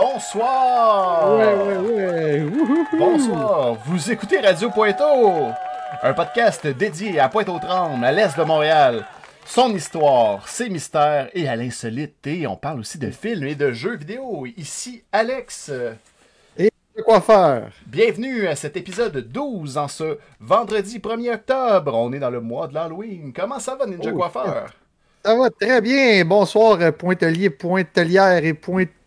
Bonsoir! Ouais, ouais, ouais. Wouhou. Bonsoir! Vous écoutez Radio Pointeau, un podcast dédié à Pointe-aux-Trembles, à l'est de Montréal. Son histoire, ses mystères et à l'insolite. Et on parle aussi de films et de jeux vidéo. Ici Alex. C'est quoi faire? Bienvenue à cet épisode 12 en ce vendredi 1er octobre. On est dans le mois de l'Halloween. Comment ça va, Ninja Oh, Coiffeur? Ça va très bien. Bonsoir, euh, Pointelier, Pointelière et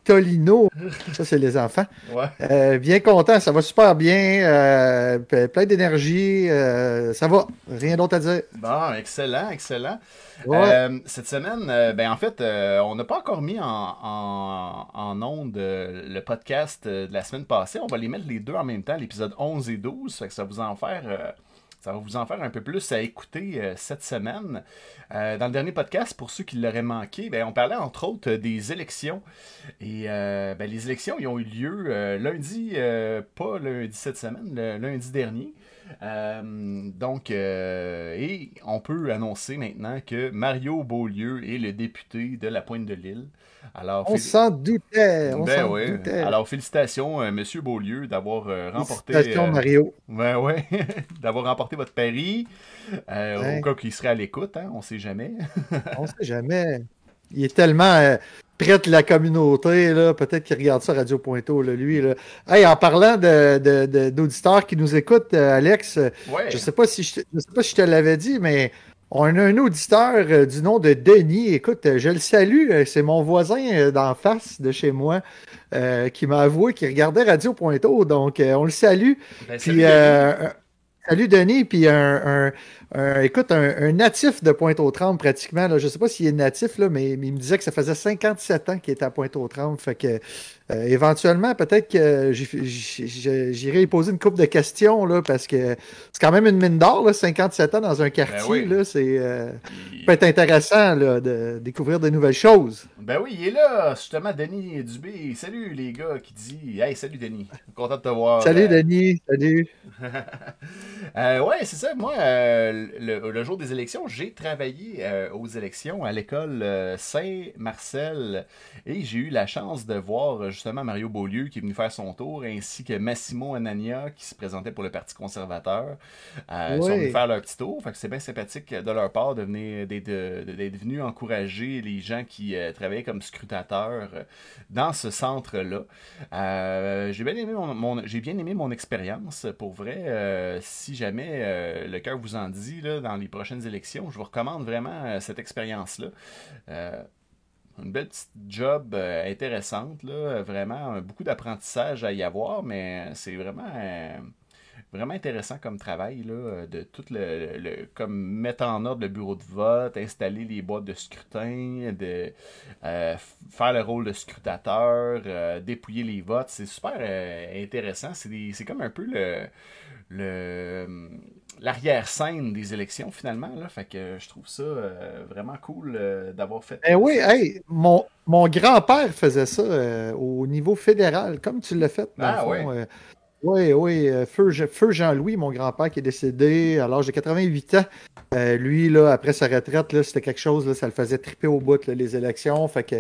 Pointolino. Ça, c'est les enfants. Ouais. Euh, bien content, ça va super bien. euh, plein d'énergie. euh, ça va. Rien d'autre à dire. Bon, excellent, excellent. Ouais. Cette semaine, ben en fait, on n'a pas encore mis en, en, en onde le podcast de la semaine passée. On va les mettre les deux en même temps, l'épisode 11 et 12. Fait que ça, vous en faire, ça va vous en faire un peu plus à écouter euh, cette semaine. Euh, dans le dernier podcast, pour ceux qui l'auraient manqué, ben, on parlait entre autres euh, des élections. Et ben, les élections, ils ont eu lieu lundi, pas lundi cette semaine, le lundi dernier. Euh, donc, euh, et on peut annoncer maintenant que Mario Beaulieu est le député de la Pointe de l'Île. Alors, On fél- s'en doutait. On ben s'en ouais. doutait. Alors, félicitations, euh, Monsieur Beaulieu, d'avoir euh, remporté. Félicitations, Mario. ben ouais, d'avoir remporté votre pari. Au cas qu'il serait à l'écoute, hein, on sait jamais. On sait jamais. Il est tellement euh, près de la communauté, là. Peut-être qu'il regarde ça Radio Pointo, là, lui. Là. Hey, en parlant de- de- de- d'auditeurs qui nous écoutent, euh, Alex, euh, Ouais. Je sais pas si je, sais pas si je te l'avais dit, mais on a un auditeur euh, du nom de Denis. Écoute, euh, je le salue. euh, C'est mon voisin d'en face de chez moi qui m'a avoué qu'il regardait Radio Pointo. Donc, on le salue. Ben, Puis, salut, Denis. Puis, un, un- un- écoute, un, un natif de Pointe-aux-Trembles pratiquement. Là, je sais pas s'il est natif, là, mais, mais il me disait que ça faisait 57 ans qu'il était à Pointe-aux-Trembles. Fait que, euh, éventuellement, peut-être que j'irai poser une couple de questions, là, parce que c'est quand même une mine d'or, là, 57 ans dans un quartier. oui. là, c'est euh, il- peut être intéressant là, de découvrir de nouvelles choses. Ben oui, il est là, justement, Denis Dubé. Salut les gars qui dit Hey, salut Denis, content de te voir. Salut Euh, Denis, salut. Euh, ouais, c'est ça. Moi, euh, le, le jour des élections, j'ai travaillé euh, aux élections à l'école euh, Saint-Marcel et j'ai eu la chance de voir justement Mario Beaulieu qui est venu faire son tour ainsi que Massimo Anania qui se présentait pour le Parti conservateur. Ils sont venus faire leur petit tour. Fait que c'est bien sympathique de leur part de venir- d'être d'être venus encourager les gens qui travaillaient comme scrutateurs dans ce centre-là. J'ai bien aimé mon, mon- j'ai bien aimé mon expérience pour vrai. Si jamais euh, le cœur vous en dit là, dans les prochaines élections, je vous recommande vraiment euh, cette expérience-là. Euh, une belle petite job intéressante, là, vraiment beaucoup d'apprentissage à y avoir, mais c'est vraiment vraiment intéressant comme travail là, euh, de tout le, le- comme mettre en ordre le bureau de vote, installer les boîtes de scrutin, de euh, faire le rôle de scrutateur, euh, dépouiller les votes, c'est super euh, intéressant. C'est comme un peu le le l'arrière-scène des élections finalement là, fait que je trouve ça euh, vraiment cool euh, d'avoir fait. Eh oui, hey, mon, mon grand-père faisait ça euh, au niveau fédéral, comme tu l'as fait. Dans Ah, le fond, ouais. Oui, oui, euh, Feu, Je- Feu Jean-Louis, mon grand-père qui est décédé à l'âge de 88 ans. Euh, lui, là, après sa retraite, là, c'était quelque chose, là, ça le faisait triper au bout, là, les élections. Fait que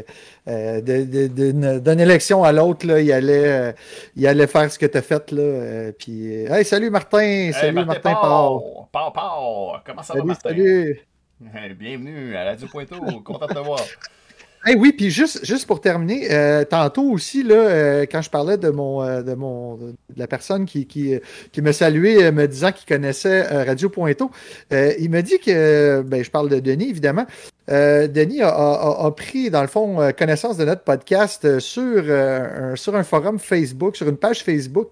euh, d'une élection à l'autre, là, il allait, euh, il allait faire ce que tu as fait. Là, puis, hey, salut Martin, Hey, salut Martin, Paul. Pau, Pau, Pau. comment ça va Martin? salut. Hey, Bienvenue à Radio Pointeau, content de te voir. Hey, oui, puis juste, juste pour terminer, euh, tantôt aussi, là, euh, quand je parlais de mon euh, de mon de la personne qui, qui, qui me saluait me disant qu'il connaissait Radio euh, il me dit que ben, je parle de Denis, évidemment. Denis a, a- a- pris, dans le fond, connaissance de notre podcast sur, sur un forum Facebook, sur une page Facebook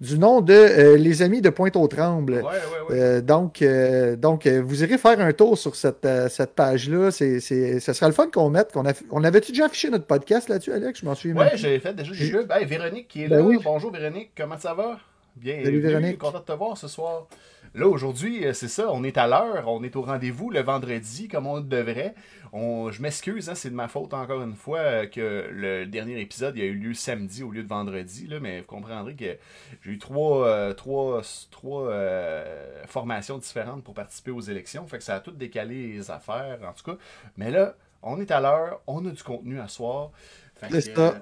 du nom de euh, Les Amis de Pointe-aux-Trembles. Ouais, ouais, ouais. Euh, donc, euh, donc vous irez faire un tour sur cette, cette page-là. C'est, ce sera le fun qu'on mette. Qu'on on avait-tu déjà affiché notre podcast là-dessus, Alex? Je m'en Ouais, plus. j'ai fait déjà du jeu. Hey, Véronique qui est Ben là. oui. Bonjour Véronique, comment ça va? Bien, Salut, Véronique. content de te voir ce soir. Là, aujourd'hui, euh, c'est ça, on est à l'heure, on est au rendez-vous le vendredi, comme on le devrait. On, je m'excuse, hein, c'est de ma faute encore une fois euh, que le dernier épisode il a eu lieu samedi au lieu de vendredi, là, mais vous comprendrez que j'ai eu trois, euh, trois, trois euh, formations différentes pour participer aux élections, fait que ça a tout décalé les affaires, en tout cas. Mais là, on est à l'heure, on a du contenu à soir. Fait C'est que,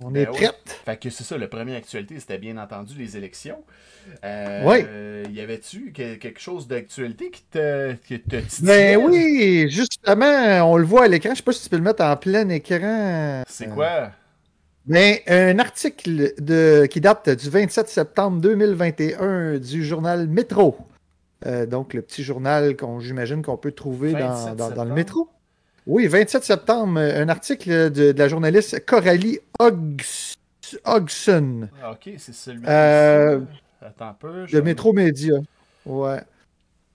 euh, On est Ben ouais. prête. Fait que c'est ça, la première actualité, c'était bien entendu les élections. les élections. Euh. Y avait-tu que- quelque chose d'actualité qui te, qui te titillait? Ben oui, justement, on le voit à l'écran. Je sais pas si tu peux le mettre en plein écran. C'est quoi? Ben, un article de, qui date du 27 septembre 2021 du journal Métro. Euh, donc, le petit journal qu'on j'imagine qu'on peut trouver dans, 27 dans- dans le métro. Oui, 27 septembre, un article de, de la journaliste Coralie Hodgson Ah, ok, c'est celui Euh, Attends un peu. je de Métro Média. Ouais.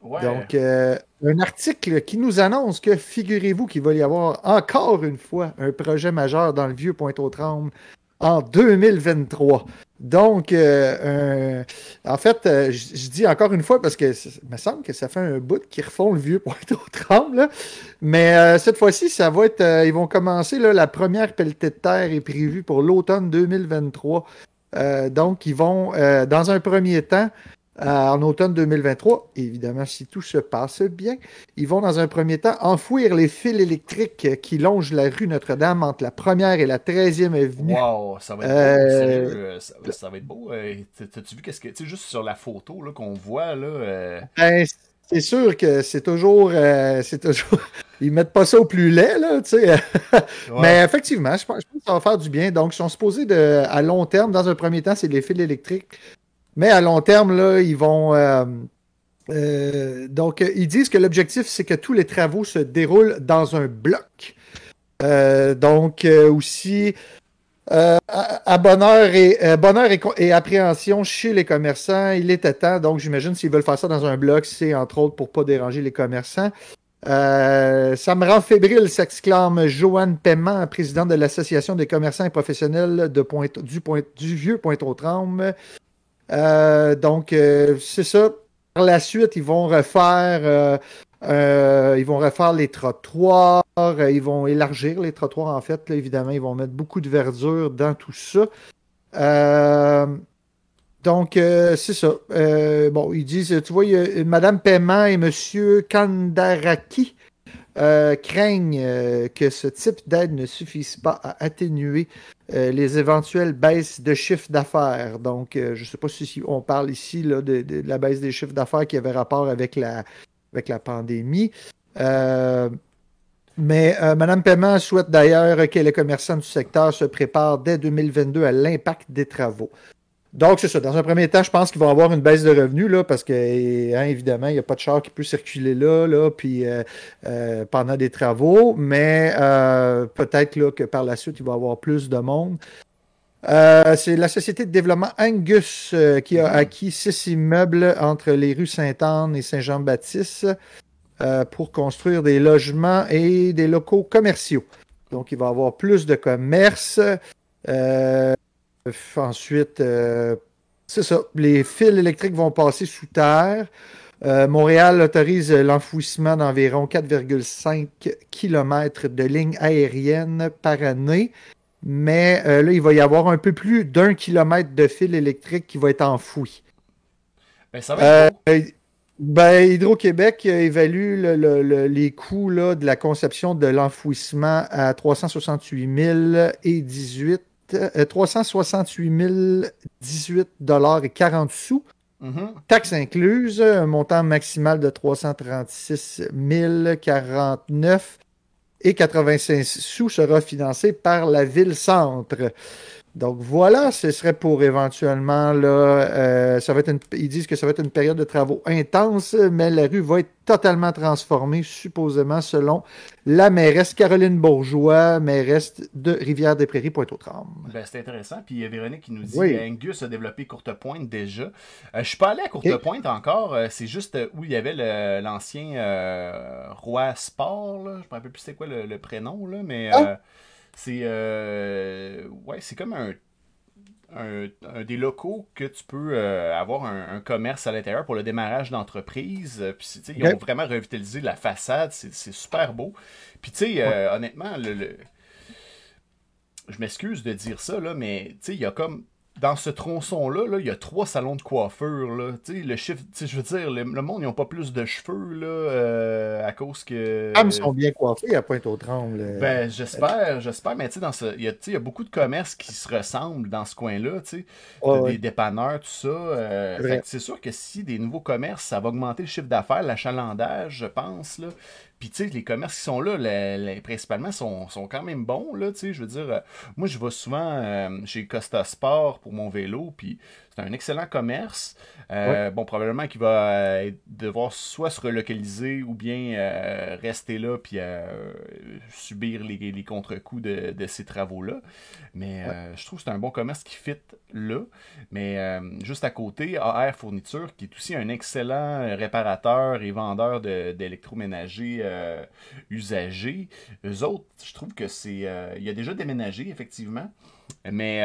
Ouais. Donc, euh, un article qui nous annonce que, figurez-vous qu'il va y avoir encore une fois un projet majeur dans le vieux Pointe-aux-Trembles en 2023. Donc, euh, un- en fait, euh, je dis encore une fois parce que il me semble que ça fait un bout qu'ils refont le vieux Pointe-aux-Trembles. là. Mais euh, cette fois-ci, ça va être. euh, ils vont commencer. Là, la première pelletée de terre est prévue pour l'automne 2023. Euh, donc, ils vont, euh, dans un premier temps, en automne 2023, évidemment, si tout se passe bien, ils vont dans un premier temps enfouir les fils électriques qui longent la rue Notre-Dame entre la première et la 13e avenue. Wow, ça va être Euh, beau, sérieux, euh, ça, ça va être beau. euh, t'as- T'as-tu vu qu'est-ce que, tu sais, juste sur la photo qu'on voit là, euh, Ben, c'est sûr que c'est toujours, euh, c'est toujours, ils mettent pas ça au plus laid là, tu sais. ouais. Mais effectivement, je pense, je pense que ça va faire du bien. Donc, ils sont supposés de, à long terme, dans un premier temps, c'est les fils électriques. Mais à long terme, là, ils vont. euh, euh, donc, euh, ils disent que l'objectif, c'est que tous les travaux se déroulent dans un bloc. Donc, aussi, à, bonheur, et, bonheur et, appréhension chez les commerçants, il était temps. Donc, j'imagine s'ils veulent faire ça dans un bloc, c'est entre autres pour pas déranger les commerçants. Ça me rend fébrile, s'exclame Joanne Paiement, présidente de l'Association des commerçants et professionnels du vieux Pointe-aux-Trembles. Euh, donc, euh, c'est ça. Par la suite, ils vont refaire, euh, euh, ils vont refaire les trottoirs, euh, ils vont élargir les trottoirs, en fait. là, évidemment, ils vont mettre beaucoup de verdure dans tout ça. Euh, donc, c'est ça. Bon, ils disent, tu vois, il y a Madame Paiement et Monsieur Kandaraki euh, craignent euh, que ce type d'aide ne suffise pas à atténuer euh, les éventuelles baisses de chiffre d'affaires. Donc, je ne sais pas si, on parle ici de, la baisse des chiffres d'affaires qui avait rapport avec la, avec la pandémie. Mais Mme Paiement souhaite d'ailleurs que les commerçants du secteur se préparent dès 2022 à l'impact des travaux. Donc, c'est ça. Dans un premier temps, je pense qu'ils vont avoir une baisse de revenus, là, parce que, hein, évidemment, il n'y a pas de char qui peut circuler là, là puis euh, euh, pendant des travaux, mais euh, peut-être là, que par la suite, il va y avoir plus de monde. C'est la société de développement Angus qui a acquis six immeubles entre les rues Sainte-Anne et Saint-Jean-Baptiste pour construire des logements et des locaux commerciaux. Donc, il va y avoir plus de commerce. Euh, ensuite, euh, c'est ça. Les fils électriques vont passer sous terre. Euh, Montréal autorise l'enfouissement d'environ 4,5 km de lignes aériennes par année. Mais euh, là, il va y avoir un peu plus d'un kilomètre de fil électrique qui va être enfoui. Ben, ça va être beau. Euh, ben, Hydro-Québec euh, évalue le- le- le- les coûts là, de la conception de l'enfouissement à 368 000 et 18, euh, 368 018 dollars et 40 sous. Mhm. Taxes incluses, un montant maximal de 336 049 et 85 sous sera financé par la ville-centre. Donc voilà, ce serait pour éventuellement, là, euh, ça va être une- ils disent que ça va être une période de travaux intense, mais la rue va être totalement transformée, supposément, selon la mairesse Caroline Bourgeois, mairesse de Rivière-des-Prairies, Pointe-aux-Trembles. Ben, c'est intéressant. Puis euh, Véronique qui nous dit Oui. euh, Angus a développé Courte Pointe déjà. Euh, je suis pas allé à Courte Ok. Pointe encore. c'est juste où il y avait l'ancien euh, roi sport. Là. Je me rappelle plus c'est quoi le, le prénom, là, mais Ah. Euh, c'est euh, ouais, c'est comme un, un, un des locaux que tu peux euh, avoir un, un commerce à l'intérieur pour le démarrage d'entreprise. Euh, Puis, tu sais, ils ont vraiment revitalisé la façade. C'est c'est super beau. Puis, tu sais, euh, honnêtement, le, le- je m'excuse de dire ça, là, mais tu sais, il y a comme dans ce tronçon-là, là, il y a trois salons de coiffure. Là. Le chiffre, je veux dire, le, monde, ils n'ont pas plus de cheveux là, euh, à cause que. Ah, mais ils sont bien coiffés à Pointe-aux-Trembles. Ben, j'espère, j'espère. Mais tu sais, il y, a, y a beaucoup de commerces qui se ressemblent dans ce coin-là. Tu sais, des dépanneurs, tout ça. Euh, c'est sûr que si des nouveaux commerces, ça va augmenter le chiffre d'affaires, l'achalandage, je pense. Là. Puis, tu sais, les commerces qui sont là, principalement, sont, sont, quand même bons, là, tu sais. Je veux dire, euh, moi, je vais souvent euh, chez Costa Sport pour mon vélo, puis c'est un excellent commerce. Euh, bon, probablement qu'il va euh, devoir soit se relocaliser ou bien euh, rester là puis subir les, contre-coups de, ces travaux-là. Mais je trouve que c'est un bon commerce qui fit là. Mais juste à côté, AR Fourniture, qui est aussi un excellent réparateur et vendeur d'électroménagers usagés. Eux autres, je trouve que c'est. il a déjà déménagé, effectivement. Mais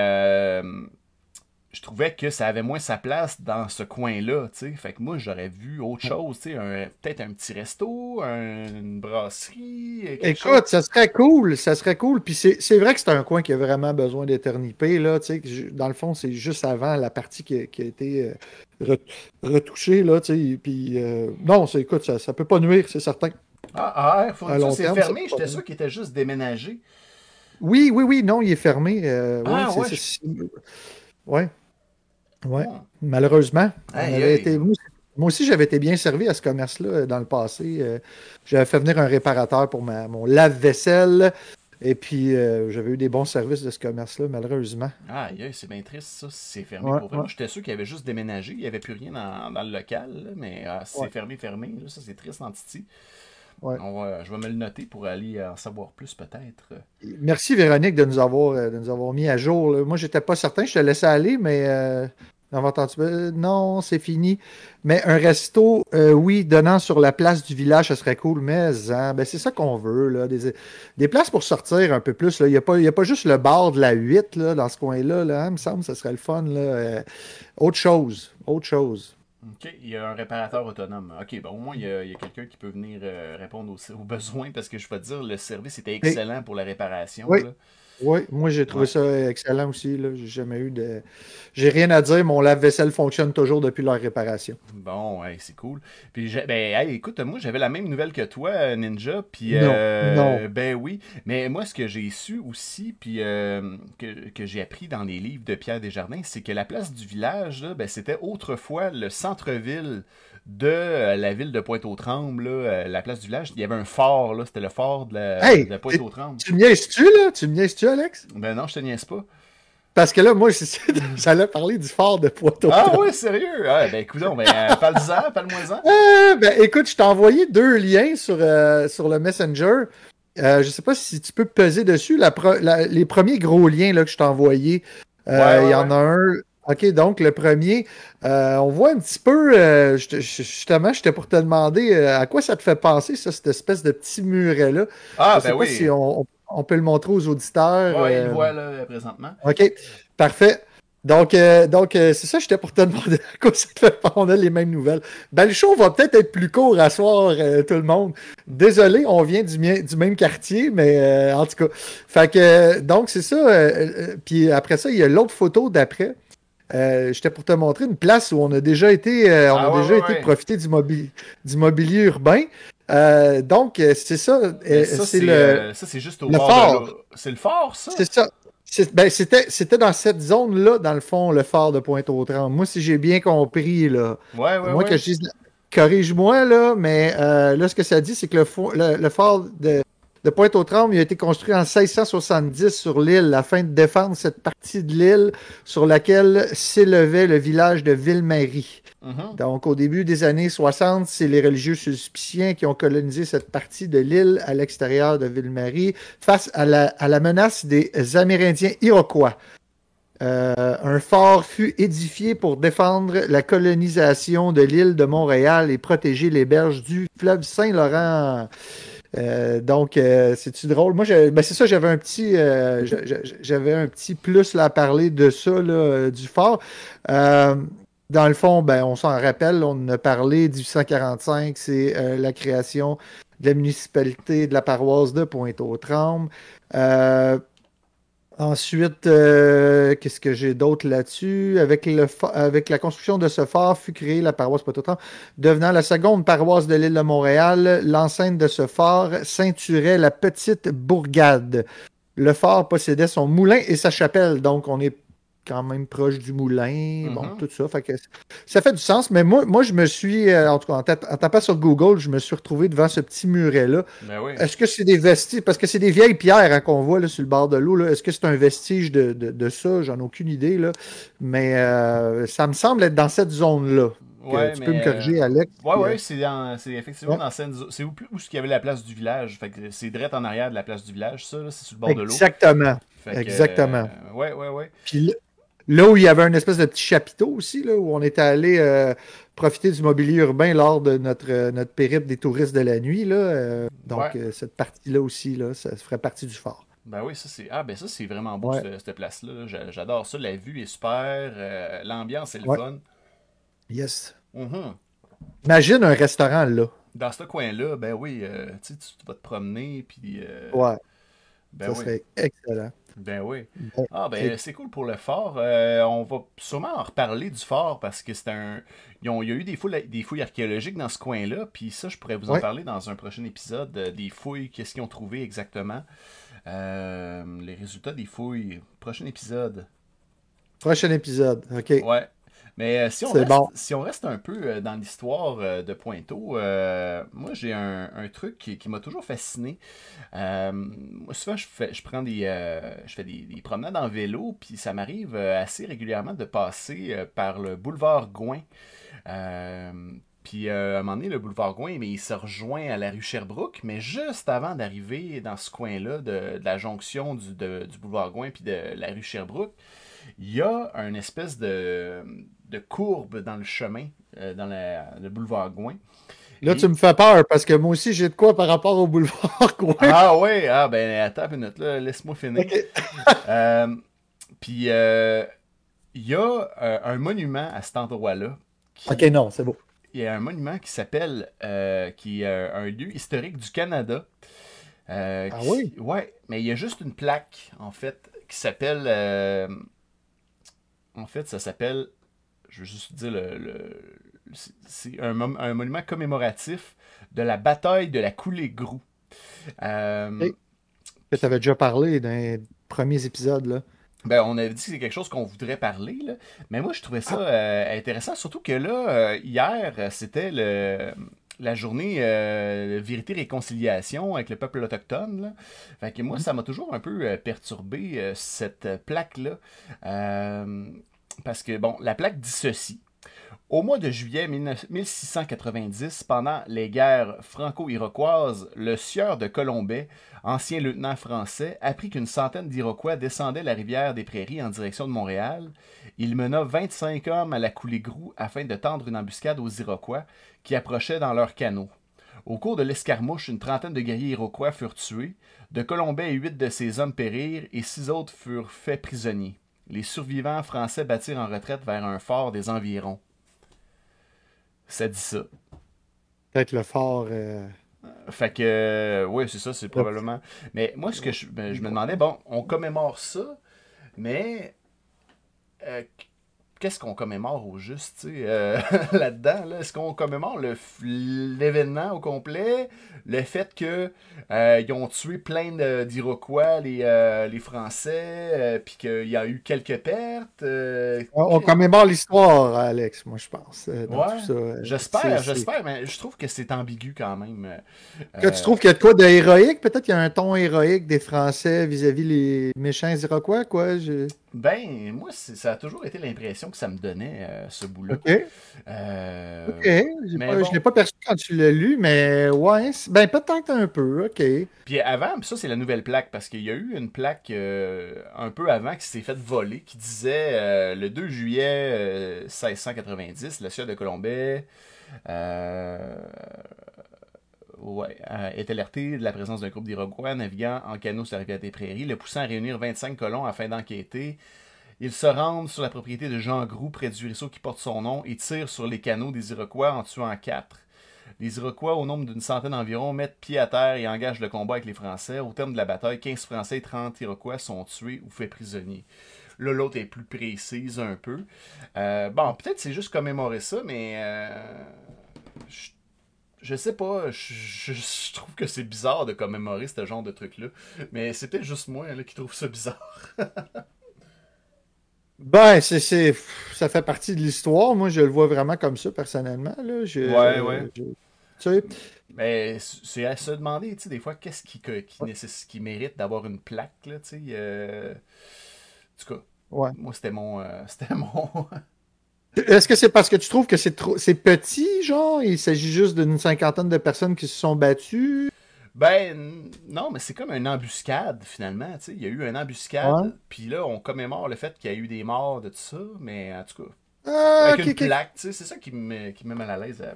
je trouvais que ça avait moins sa place dans ce coin-là, tu sais. Fait que moi, j'aurais vu autre chose, tu sais, peut-être un petit resto, une brasserie. Écoute, ça serait cool, ça serait cool. Puis c'est vrai que c'est un coin qui a vraiment besoin d'éternité, là, tu sais. Dans le fond, c'est juste avant la partie qui, a été euh, retouchée, là, tu sais. Puis euh, non, écoute, ça, ça peut pas nuire, c'est certain. Ah, ah faut c'est fermé, j'étais sûr qu'il était juste déménagé. Oui, oui, oui, non, il est fermé. Euh, ah, ouais, ouais. Ouais. Oui, malheureusement. moi, aussi, j'avais été bien servi à ce commerce-là euh, dans le passé. Euh, j'avais fait venir un réparateur pour ma, mon lave-vaisselle. Et puis, euh, j'avais eu des bons services de ce commerce-là, malheureusement. Ah, c'est bien triste, ça. C'est fermé pour vraiment. J'étais sûr qu'il y avait juste déménagé. Il n'y avait plus rien dans, le local. mais ah, c'est fermé, fermé. ça, c'est triste en Titi je vais me le noter pour aller en savoir plus peut-être. Merci Véronique de nous avoir, euh, de nous avoir mis à jour. Moi, j'étais pas certain, je te laissais aller, mais euh, euh, non, c'est fini. Mais un resto, oui, donnant sur la place du village, ça serait cool, mais hein, ben, c'est ça qu'on veut. Là, des, places pour sortir un peu plus. Il n'y a, pas, a pas juste le bar de la 8 là, dans ce coin-là. Là, hein, il me semble que ça serait le fun. Là. autre chose. Autre chose. OK, il y a un réparateur autonome. OK, bon, au moins, il y a, quelqu'un qui peut venir euh, répondre aux, besoins parce que je veux dire, le service était excellent pour la réparation. Oui. Oui, moi j'ai trouvé ça excellent aussi. J'ai jamais eu de. J'ai rien à dire, mon lave-vaisselle fonctionne toujours depuis leur réparation. Bon, ouais, c'est cool. Puis ben, écoute, moi j'avais la même nouvelle que toi, Ninja. Puis euh, ben oui. Mais moi, ce que j'ai su aussi, puis euh, que, j'ai appris dans les livres de Pierre Desjardins, c'est que la place du village, ben, c'était autrefois le centre-ville de euh, la ville de Pointe-aux-Trembles, euh, la place du village, il y avait un fort, là, c'était le fort de, la, Pointe-aux-Trembles. Tu me niaises-tu, là? Tu me niaises-tu, Alex? Ben non, je te niaise pas. Parce que là, moi, j'allais parler du fort de Pointe-aux-Trembles. Ah ouais, sérieux? Ah, ben écoute, ben, euh, parle-en, parle-moi-en. ben écoute, je t'ai envoyé deux liens sur, sur le Messenger. je sais pas si tu peux peser dessus. les premiers gros liens là, que je t'ai envoyés, il y en a un OK, donc le premier, euh, on voit un petit peu, euh, justement, j'étais pour te demander euh, à quoi ça te fait penser, ça, cette espèce de petit muret-là? Ah, Je ben oui. si on, peut le montrer aux auditeurs. Oui, il le voit là, présentement. OK, parfait. Donc, donc c'est ça, j'étais pour te demander à quoi ça te fait penser. On a les mêmes nouvelles. Ben, le show va peut-être être plus court à soir, tout le monde. Désolé, on vient du, du même quartier, mais en tout cas. Fait que, donc, c'est ça. puis après ça, il y a l'autre photo d'après. Euh, j'étais pour te montrer une place où on a déjà été, euh, on a ah, déjà été profiter du, du mobilier urbain. Euh, donc, c'est ça. ça, c'est le, ça, c'est juste au le fort. C'est le fort, ça? C'est ça. Ben, c'était, dans cette zone-là, dans le fond, le fort de Pointe-aux-Trembles. Moi, si j'ai bien compris, là. Ouais, ouais, moi, que je corrige-moi, là, mais là, ce que ça dit, c'est que le, le fort de, de Pointe-aux-Trembles, il a été construit en 1670 sur l'île afin de défendre cette partie de l'île sur laquelle s'élevait le village de Ville-Marie. Mhm. Donc, au début des années 60, c'est les religieux suspiciens qui ont colonisé cette partie de l'île à l'extérieur de Ville-Marie face à la, à la, menace des Amérindiens iroquois. Euh, un fort fut édifié pour défendre la colonisation de l'île de Montréal et protéger les berges du fleuve Saint-Laurent. Euh, donc, euh, c'est-tu drôle? Moi, ben, c'est ça, j'avais un petit euh, j'avais un petit plus là, à parler de ça, là, du fort. dans le fond, ben, on s'en rappelle, on a parlé 1845, c'est la création de la municipalité de la paroisse de Pointe-aux-Trembles. Ensuite, euh, qu'est-ce que j'ai d'autre là-dessus? Avec, le, avec la construction de ce phare fut créée la paroisse Pototan, devenant la seconde paroisse de l'île de Montréal. L'enceinte de ce phare ceinturait la petite bourgade. Le phare possédait son moulin et sa chapelle, donc on est quand même proche du moulin, bon, mhm. tout ça. Fait que ça fait du sens, mais moi, moi je me suis, euh, en tout cas, en, tapant sur Google, je me suis retrouvé devant ce petit muret-là. Ben Est-ce que c'est des vestiges, parce que c'est des vieilles pierres hein, qu'on voit là, sur le bord de l'eau, est-ce que c'est un vestige de, de, ça? J'en ai aucune idée, là. mais euh, ça me semble être dans cette zone-là. Ouais, tu peux me corriger, euh, Alex. Ouais, ouais, c'est, effectivement dans cette zone. C'est où, où il y avait la place du village. Fait que c'est direct en arrière de la place du village, ça, c'est sur le bord de l'eau. Exactement. Exactement. ouais, ouais, ouais. Là où il y avait un espèce de petit chapiteau aussi, là, où on était allé euh, profiter du mobilier urbain lors de notre, euh, notre périple des touristes de la nuit. Là, euh, donc, cette partie-là aussi, là, ça ferait partie du fort. Ben oui, ça c'est ah, ben ça, c'est vraiment beau, cette, place-là. J'adore ça. La vue est super. L'ambiance est le fun. Yes. Mm-hmm. Imagine un restaurant là. Dans ce coin-là, ben oui, tu vas te promener. Puis, ouais. Ben ça serait excellent. Ben oui. Ah, ben c'est cool pour le fort. Euh, on va sûrement en reparler du fort parce que c'est un. il y a eu des fouilles, des fouilles archéologiques dans ce coin-là, puis ça, je pourrais vous en parler dans un prochain épisode. Euh, des fouilles, qu'est-ce qu'ils ont trouvé exactement. Euh, les résultats des fouilles. Prochain épisode. Prochain épisode, ok. Ouais. Mais euh, si, on reste, si on reste un peu euh, dans l'histoire euh, de Pointeau, moi j'ai un, truc qui, m'a toujours fasciné. moi souvent je fais, je prends des, je fais des, promenades en vélo, puis ça m'arrive assez régulièrement de passer par le boulevard Gouin. Puis à un moment donné, le boulevard Gouin, mais il se rejoint à la rue Sherbrooke, mais juste avant d'arriver dans ce coin-là de, la jonction du, du boulevard Gouin puis de la rue Sherbrooke, il y a une espèce de, de courbe dans le chemin, euh, dans le boulevard Gouin. Là, tu me fais peur parce que moi aussi, j'ai de quoi par rapport au boulevard Gouin. Ah oui, ah ben attends une minute, là, laisse-moi finir. Euh, puis, euh, il y a un monument à cet endroit-là. Ok, non, c'est beau. Il y a un monument qui s'appelle, qui est un lieu historique du Canada. ah oui? Ouais, mais il y a juste une plaque, en fait, qui s'appelle. en fait, ça s'appelle je veux juste dire, le, c'est un, monument commémoratif de la bataille de la coulée Grou. Euh, tu avais déjà parlé dans les premiers épisodes. Là. Ben, on avait dit que c'est quelque chose qu'on voudrait parler, là. mais moi je trouvais ça ah. euh, intéressant, surtout que là, euh, hier, c'était le, la journée vérité réconciliation avec le peuple autochtone. Fait que moi, mm-hmm. ça m'a toujours un peu perturbé cette plaque-là. Parce que, bon, la plaque dit ceci. Au mois de juillet 1690, pendant les guerres franco-iroquoises, le sieur de Colombais, ancien lieutenant français, apprit qu'une centaine d'Iroquois descendaient la rivière des Prairies en direction de Montréal. Il mena 25 hommes à la coulée Grou afin de tendre une embuscade aux Iroquois qui approchaient dans leurs canaux. Au cours de l'escarmouche, une trentaine de guerriers iroquois furent tués. De Colombais et huit de ses hommes périrent et six autres furent faits prisonniers les survivants français battirent en retraite vers un fort des environs. Ça dit ça. Peut-être le fort. Euh, fait que, euh, oui, c'est ça, c'est probablement. Mais moi, ce que je, ben, me demandais, bon, on commémore ça, mais euh, qu'est-ce qu'on commémore au juste euh, là-dedans? Là? Est-ce qu'on commémore l'événement au complet? Le fait qu'ils euh, ont tué plein d'Iroquois, les, euh, les Français, puis qu'il y a eu quelques pertes? On, commémore l'histoire, Alex, moi je pense. j'espère, j'espère, mais je trouve que c'est ambigu quand même. Que tu trouves qu'il y a de quoi d'héroïque? Peut-être qu'il y a un ton héroïque des Français vis-à-vis les méchants Iroquois, quoi? Ben, moi, ça a toujours été l'impression que ça me donnait, euh, ce bout-là. OK. Euh, OK. Je ne l'ai pas perçu quand tu l'as lu, mais ouais, ben peut-être un peu. OK. Puis avant, ça, c'est la nouvelle plaque, parce qu'il y a eu une plaque euh, un peu avant qui s'est faite voler, qui disait le 2 juillet 1690, le sieur de Colombais euh, est alerté de la présence d'un groupe d'Iroquois naviguant en canot sur la rivière des Prairies, le poussant à réunir 25 colons afin d'enquêter. Ils se rendent sur la propriété de Jean Groux, près du ruisseau qui porte son nom, et tirent sur les canots des Iroquois en tuant quatre. Les Iroquois, au nombre d'une centaine environ, mettent pied à terre et engagent le combat avec les Français. Au terme de la bataille, 15 Français et 30 Iroquois sont tués ou faits prisonniers. Là, l'autre est plus précise un peu. Euh, bon, peut-être c'est juste commémorer ça, mais euh, je, je sais pas. Je, je trouve que c'est bizarre de commémorer ce genre de truc-là. Mais c'est peut-être juste moi là, qui trouve ça bizarre. Ben, c'est, c'est, ça fait partie de l'histoire. Moi, je le vois vraiment comme ça, personnellement. Là. Je, Ouais, ouais. je- tu sais, Mais c'est à se demander, tu sais, des fois, qu'est-ce qui, qui, qui mérite d'avoir une plaque, là, tu sais. euh, En tout cas, ouais. moi, c'était mon... euh, c'était mon... Est-ce que c'est parce que tu trouves que c'est trop, c'est petit, genre? Il s'agit juste d'une cinquantaine de personnes qui se sont battues? Ben, non, mais c'est comme une embuscade, finalement, tu sais. Il y a eu une embuscade, puis là, on commémore le fait qu'il y a eu des morts de tout ça, mais en tout cas... Ah, Avec une plaque, c'est ça qui me, qui me met mal à l'aise. euh.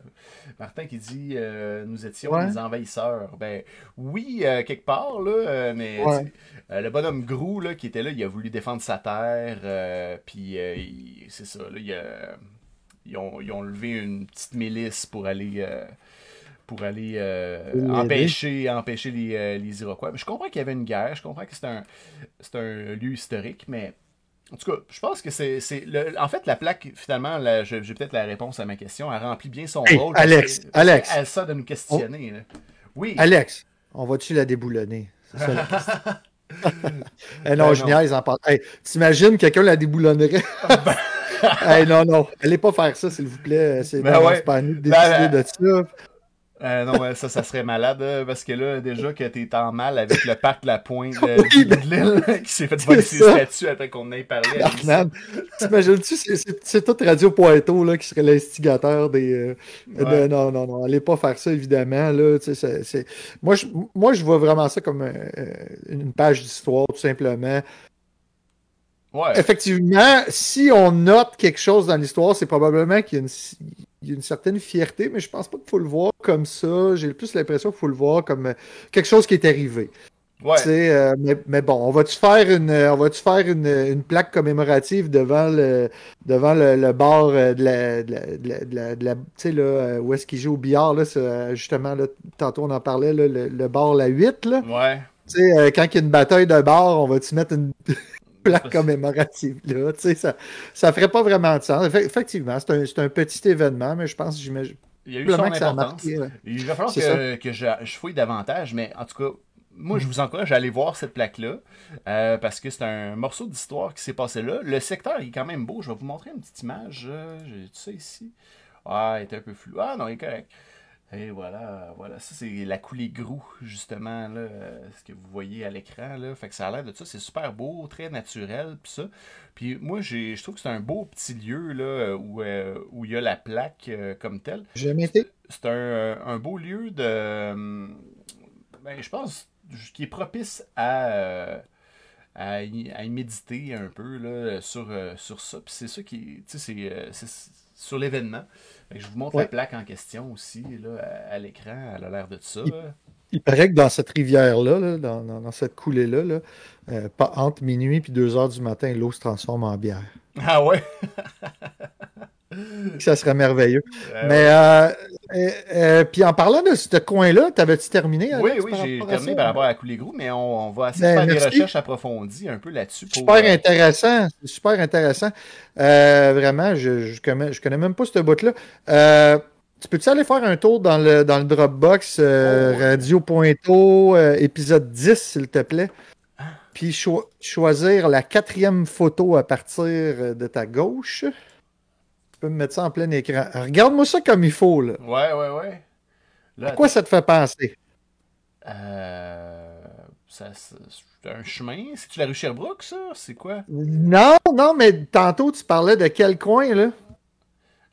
Martin qui dit euh, Nous étions Ouais. des envahisseurs. Ben oui, euh, quelque part, là, mais Ouais. le bonhomme Grou là, qui était là, il a voulu défendre sa terre, euh, puis c'est ça, là, il a- ils, ont, ils ont levé une petite milice pour aller. pour aller euh, empêcher, empêcher les, les Iroquois. Mais je comprends qu'il y avait une guerre, je comprends que c'est un, c'est un lieu historique, mais en tout cas, je pense que c'est. En fait, la plaque, finalement, j'ai peut-être la réponse à ma question. Elle remplit bien son Hey, rôle. Alex, que- Alex. Elle de nous questionner. là. Oui. Alex, on va-tu la déboulonner? C'est ça la question. Eh non, Ben je niaise en parlant. Hey, T'imagines quelqu'un la déboulonnerait? hey, non, non. Allez pas faire ça, s'il vous plaît. C'est Ben ouais. pas à nous de Ben, décider de ça. Euh, non, ouais, ça, ça serait malade, euh, parce que là, déjà que t'es en mal avec le parc La Pointe euh, Oui, ben, de l'île, qui s'est fait voler ses ça. statuts après qu'on ait parlé. T'imagines-tu, c'est- c'est c'est tout Radio Pointeau là, qui serait l'instigateur des. de- Ouais. non, non, non. Allez pas faire ça, évidemment. Là, moi, je, moi, je vois vraiment ça comme une page d'histoire, tout simplement. Ouais. Effectivement, si on note quelque chose dans l'histoire, c'est probablement qu'il y a une, il y a une certaine fierté, mais je pense pas qu'il faut le voir comme ça. J'ai plus l'impression qu'il faut le voir comme euh, quelque chose qui est arrivé. Ouais. Euh, mais, mais bon, on va-tu faire une, euh, on va-tu faire une, une plaque commémorative devant le, devant le, le bar de la, de la, de la- de la- de la- tu sais, là, où est-ce qu'il joue au billard, là, justement, là, tantôt on en parlait, là, le, le bar La 8, là. Ouais. Tu sais, euh, quand il y a une bataille de bar, on va-tu mettre une plaque commémorative, là? Tu sais, ça, ça ferait pas vraiment de sens. Effe- Effectivement, c'est un, un petit événement, mais je pense, j'imagine, Il y a eu son que ça a marqué. Il va falloir que, que je, je fouille davantage, mais en tout cas, moi, je vous encourage à aller voir cette plaque-là, euh, parce que c'est un morceau d'histoire qui s'est passé là. Le secteur il est quand même beau. Je vais vous montrer une petite image. euh, J'ai tout ça ici. Ah, il est un peu flou. Ah non, il est correct. Et voilà, voilà. Ça, c'est la coulée Grou, justement, là, euh, ce que vous voyez à l'écran. Là. Fait que ça a l'air de ça. C'est super beau, très naturel, puis ça. Puis moi, j'ai, je trouve que c'est un beau petit lieu, là, où, euh, où il y a la plaque euh, comme telle J'ai jamais été. c'est un, un beau lieu de. Ben, je pense qui est propice à, euh, à, y, à y méditer un peu là, sur, euh, sur ça. Puis c'est ça qui. Tu sais, c'est, euh, c'est sur l'événement. Je vous montre Ouais. la plaque en question aussi là, à, à l'écran. Elle a l'air de ça. Il-. Il paraît que dans cette rivière-là, là, dans, dans- dans cette coulée-là, là, euh, pas entre minuit et 2 heures du matin, l'eau se transforme en bière. Ah ouais? Ça serait merveilleux. Euh, Mais, euh, euh, euh, puis en parlant de ce coin-là, t'avais-tu terminé? oui, Alex, oui, par j'ai terminé par rapport à Couler Gros, mais on, on va essayer Ben, de faire des recherches approfondies un peu là-dessus. pour, Super intéressant. Super intéressant. Vraiment, je, je, connais, je connais même pas ce bout-là. Tu peux-tu aller faire un tour dans le, dans le Dropbox euh, Oh, ouais. Radio Pointo, euh, épisode 10, s'il te plaît? Ah. Puis cho- choisir la quatrième photo à partir euh, de ta gauche. Tu peux me mettre ça en plein écran. Regarde-moi ça comme il faut. Là. Ouais, ouais, ouais. Là, À quoi ça te fait penser? Euh, ça, ça- c'est un chemin? C'est-tu la rue Sherbrooke, ça? C'est quoi? Non, non, mais tantôt tu parlais de quel coin, là?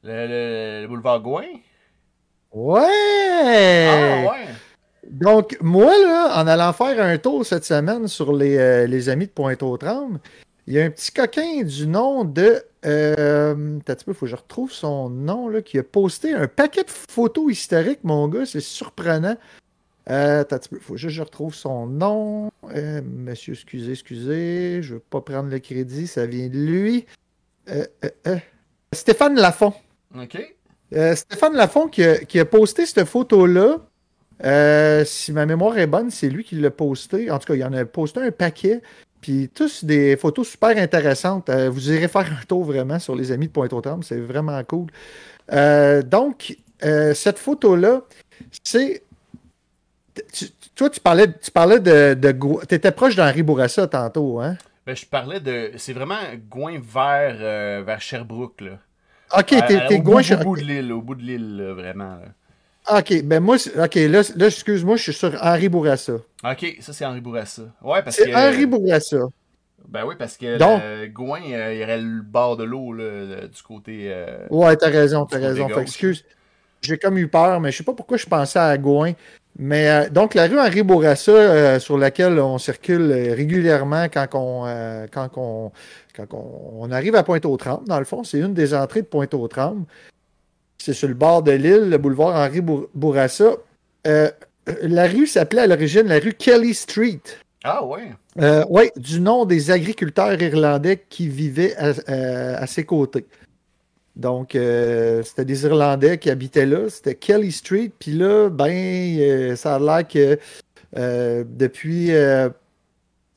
Le, le- le boulevard Gouin? Ouais! Ah, ouais! Donc, moi, là, en allant faire un tour cette semaine sur les, euh, les amis de Pointe-aux-Trembles, il y a un petit coquin du nom de. Euh, t'as un petit peu, faut que je retrouve son nom, là, qui a posté un paquet de photos historiques, mon gars, c'est surprenant. Euh, t'as un petit peu, faut juste que je retrouve son nom. Euh, monsieur, excusez, excusez, je veux pas prendre le crédit, ça vient de lui. Euh, Stéphane Lafont. OK. Euh, Stéphane Lafont qui a, posté cette photo-là. Euh, si ma mémoire est bonne, c'est lui qui l'a posté. En tout cas, il en a posté un paquet. Puis tous des photos super intéressantes. Euh, vous irez faire un tour vraiment sur les amis de Pointe-aux-Trembles. C'est vraiment cool. Donc, cette photo-là, c'est. toi, tu parlais, tu parlais de. de tu étais proche d'Henri Bourassa tantôt, hein? Ben, je parlais de. C'est vraiment Gouin vers, vers Sherbrooke, là. Ok, À- t'es à- t'es au, bout, Gouin. au bout de l'île, au bout de l'île, vraiment. Ok, ben moi, ok, là, là excuse-moi, je suis sur Henri Bourassa. Ok, ça c'est Henri Bourassa. Ouais, parce C'est que. Henri Bourassa. Ben oui, parce que Donc- le Gouin, euh, il y aurait le bord de l'eau, du côté. euh, Ouais, t'as raison, t'as raison. Fait excuse. J'ai comme eu peur, mais je sais pas pourquoi je pensais à Gouin. Mais euh, donc, la rue Henri Bourassa, euh, sur laquelle on circule euh, régulièrement quand on, euh, quand on, quand on, on arrive à Pointe-aux-Trembles, dans le fond, c'est une des entrées de Pointe-aux-Trembles. C'est sur le bord de l'île, le boulevard Henri Bour- Bourassa. La rue s'appelait à l'origine la rue Kelly Street. Ah. Euh, oui, du nom des agriculteurs irlandais qui vivaient à, à- à ses côtés. Donc, euh, c'était des Irlandais qui habitaient là. C'était Kelly Street. Puis là, ben, euh, ça a l'air que euh, depuis.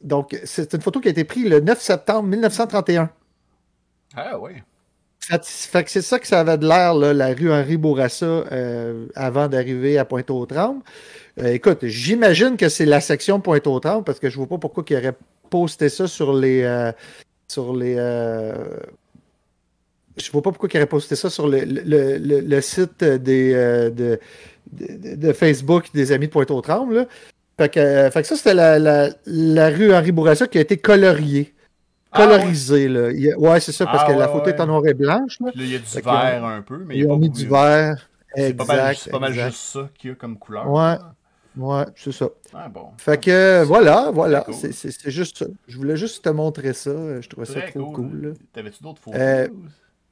donc, c'est une photo qui a été prise le 9 septembre 1931. Ah ouais. Fait, fait que c'est ça que ça avait de l'air, la rue Henri Bourassa, avant d'arriver à Pointe-aux-Trembles. Écoute, j'imagine que c'est la section Pointe-aux-Trembles parce que je vois pas pourquoi ils auraient posté ça sur les. sur les. Euh, je vois pas pourquoi ils auraient posté ça sur le, le- le- le site des, euh, de, de- de Facebook des Amis de Pointe-aux-Trembles. là. Fait que, euh, fait que ça, c'était la, la- la rue Henri Bourassa qui a été coloriée. Ah ouais? Colorisée, là. Il y a- ouais, c'est ça, parce Ah que la photo ouais. est en noir et blanche. Là. Puis là, il y a du Fait ont- vert un peu, mais il y a pas mis du vert. C'est pas mal, Exact, pas mal exact. juste ça qu'il y a comme couleur. Ouais. là. Ouais, c'est ça. Ah bon. Fait que euh, voilà, voilà. C'est c'est- c'est juste ça. Je voulais juste te montrer ça. Je trouvais ça trop cool. là. T'avais-tu d'autres photos? Euh,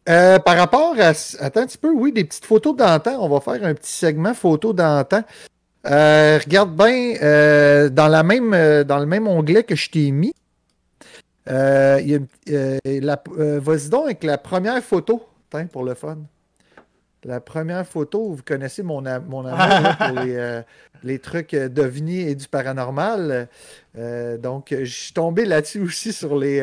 Euh, par rapport à. Attends un petit peu, oui, des petites photos d'antan. On va faire un petit segment photos d'antan. Euh, regarde bien, euh, dans, la même, dans le même onglet que je t'ai mis, il y a, la- vas-y donc avec la première photo, Tiens, pour le fun. La première photo, vous connaissez mon, mon amour pour les, les trucs d'OVNI et du paranormal. Donc, je suis tombé là-dessus aussi sur les,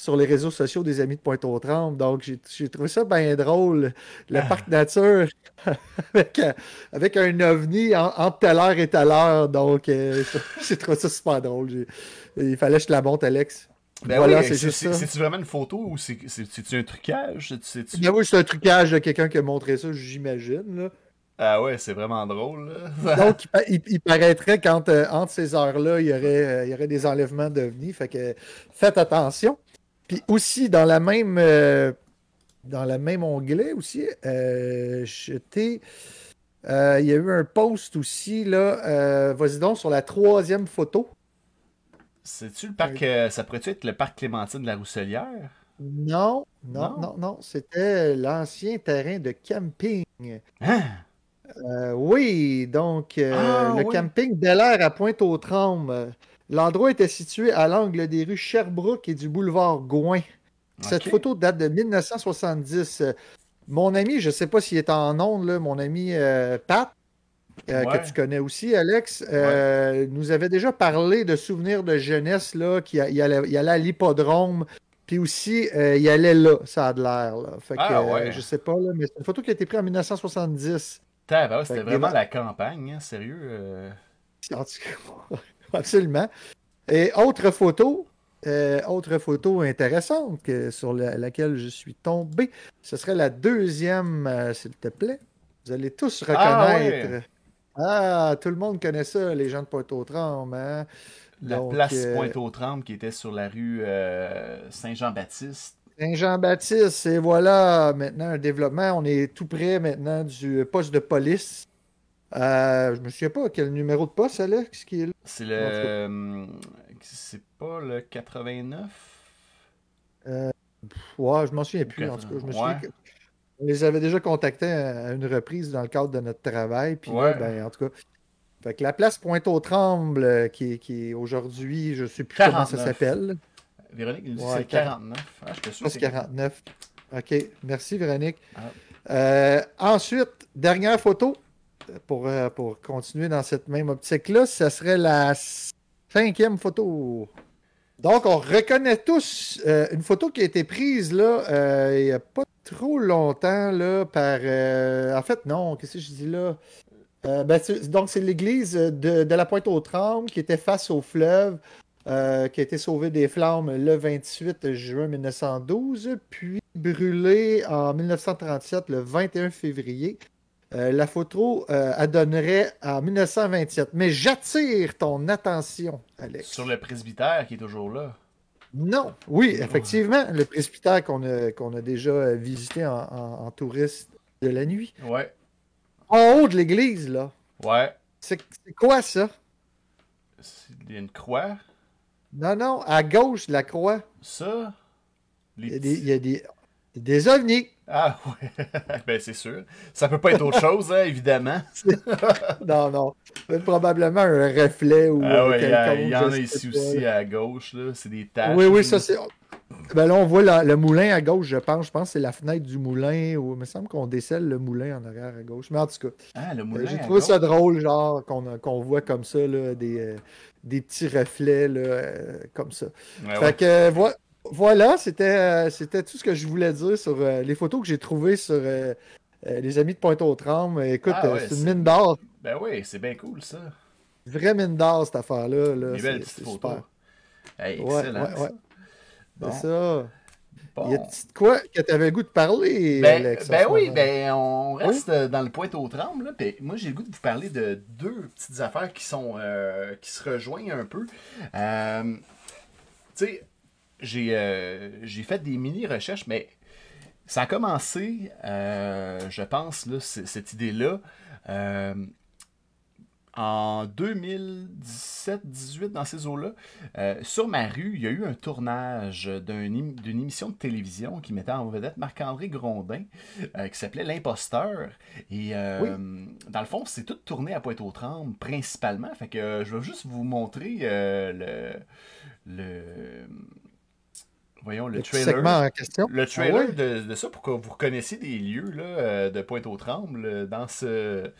sur les réseaux sociaux des amis de Pointe-aux-Trembles. Donc, j'ai trouvé ça bien drôle. Le Ah. parc nature avec, euh, avec un ovni en- entre telle heure et telle heure. Donc, euh, j'ai trouvé ça super drôle. Il fallait que je te la monte, Alex. Ben voilà, oui, c'est juste ça. C'est-tu vraiment une photo ou c'est- c'est- c'est-tu un trucage? C'est- c'est-tu- Ben oui, c'est un trucage de quelqu'un qui a montré ça, j'imagine. Ah ouais, c'est vraiment drôle. là. Donc, il, pa- il- il paraîtrait qu'entre ces heures-là, il y aurait, euh, il y aurait des enlèvements d'ovnis. Fait que faites attention. Puis aussi, dans la même, euh, dans le même onglet aussi, euh, euh, il y a eu un post aussi, là, vas-y donc, sur la troisième photo. C'est-tu le parc. ça pourrait-tu être le parc Clémentine de la Rousselière? Non, non, Non? non, non, c'était l'ancien terrain de camping. Hein? Oui, donc Ah, le oui. camping Bel Air à Pointe-aux-Trembles. L'endroit était situé à l'angle des rues Sherbrooke et du boulevard Gouin. Cette photo date de 1970. Euh, Mon ami, je ne sais pas s'il est en ondes, là, mon ami euh, Pat, euh, Ouais. que tu connais aussi, Alex, euh, nous avait déjà parlé de souvenirs de jeunesse, là, qu'il allait, à l'hippodrome, puis aussi, il allait là, ça a de l'air. Fait que, Ah, ouais. je sais pas, là, mais c'est une photo qui a été prise en 1970. Tabarnak, C'était que vraiment la campagne, hein, sérieux. En tout cas, Absolument. Et autre photo, euh, autre photo intéressante que, sur la- laquelle je suis tombé, ce serait la deuxième, euh, s'il te plaît. Vous allez tous Ah, reconnaître. Ah, tout le monde connaît ça, les gens de Pointe-aux-Trembles. hein? La Donc, place euh, Pointe-aux-Trembles qui était sur la rue Saint-Jean-Baptiste. Saint-Jean-Baptiste, et voilà maintenant un développement. On est tout près maintenant du poste de police. Euh, je me souviens pas quel numéro de poste, Alex, qui est là. C'est le. Euh, C'est pas le 89 Ouais, je m'en souviens plus. En tout cas, je me souviens Ouais. que- on les avait déjà contactés à une reprise dans le cadre de notre travail. Puis là, ben, en tout cas, fait que la place Pointe-aux-Trembles, euh, qui, est- qui est aujourd'hui, je sais plus comment ça 49. s'appelle. Véronique, il dit Ouais, c'est 49. Ah, je te suis. Poste 49. OK, merci Véronique. Ah. ensuite, dernière photo, pour, pour continuer dans cette même optique-là, ça serait la cinquième photo. Donc, on reconnaît tous une photo qui a été prise là, il n'y a pas trop longtemps là, par. en fait, non, qu'est-ce que je dis là? Euh, ben, donc, c'est l'église de, la Pointe-aux-Trembles qui était face au fleuve, euh, qui a été sauvée des flammes le 28 juin 1912, puis brûlée en 1937, le 21 février. Euh, la photo adonnerait en 1927. Mais j'attire ton attention, Alex. Sur le presbytère qui est toujours là. Non, oui, effectivement, le presbytère qu'on a, déjà visité en, en touriste de la nuit. Ouais en haut de l'église, là. Ouais. C'est quoi ça? Il y a une croix? Non, non, à gauche de la croix. Ça? Il y a des, il y a des, des ovnis. Ah ouais, ben c'est sûr. Ça peut pas être autre chose, hein, évidemment. non, non. C'est probablement un reflet ou ah ouais, il y, en a ici aussi à gauche, là. C'est des taches. Oui, oui, ça c'est. Ben là, on voit le moulin à gauche, je pense. Je pense que c'est la fenêtre du moulin. Ou... Il me semble qu'on décèle le moulin en arrière à gauche. Mais en tout cas, ah, le moulin j'ai trouvé ça drôle, genre, qu'on voit comme ça, là, des, euh, des petits reflets là, euh, comme ça. fait que voilà, c'était c'était tout ce que je voulais dire sur euh, les photos que j'ai trouvées sur les amis de Pointe-aux-Trembles. Écoute, ah c'est une mine d'or. Ben oui, c'est bien cool, ça. Vraie mine d'or, cette affaire-là. Là. Des belles petites photos. Hey, excellent. Ouais, ça. Bon. Y a quoi que tu avais le goût de parler, ben, Alex, Ben oui, ben on reste dans le pointe aux trembles. moi, j'ai le goût de vous parler de deux petites affaires qui sont euh, qui se rejoignent un peu. Euh, tu sais, j'ai euh, j'ai fait des mini-recherches, mais ça a commencé, je pense, là, cette idée-là en 2017-18 dans ces eaux-là, euh, sur ma rue, il y a eu un tournage d'une émission de télévision qui mettait en vedette Marc-André Grondin, euh, qui s'appelait L'imposteur. Et euh, dans le fond, c'est tout tourné à Pointe-aux-Trembles principalement. Fait que je vais juste vous montrer le, le voyons, le, trailer. en question. Le ah trailer de, ça pour que vous reconnaissiez des lieux là, euh, de Pointe-aux-Trembles euh, dans ce,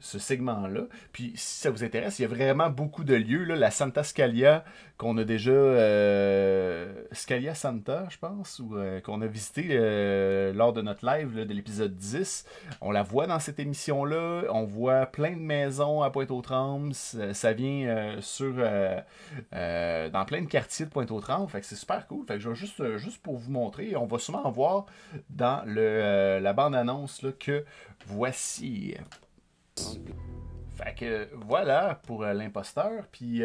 ce segment-là. Puis si ça vous intéresse, il y a vraiment beaucoup de lieux. Là, la Santa Scalia qu'on a déjà. Euh, Scalia Santa, je pense, ou qu'on a visité lors de notre live de l'épisode 10. On la voit dans cette émission-là. On voit plein de maisons à Pointe-aux-Trembles. Ça, vient sur dans plein de quartiers de Pointe-aux-Trembles. Fait que c'est super cool. Fait que je juste, euh, juste pour vous montrer, on va souvent voir dans le, euh, la bande-annonce que voici. Fait voilà pour euh, l'imposteur. Puis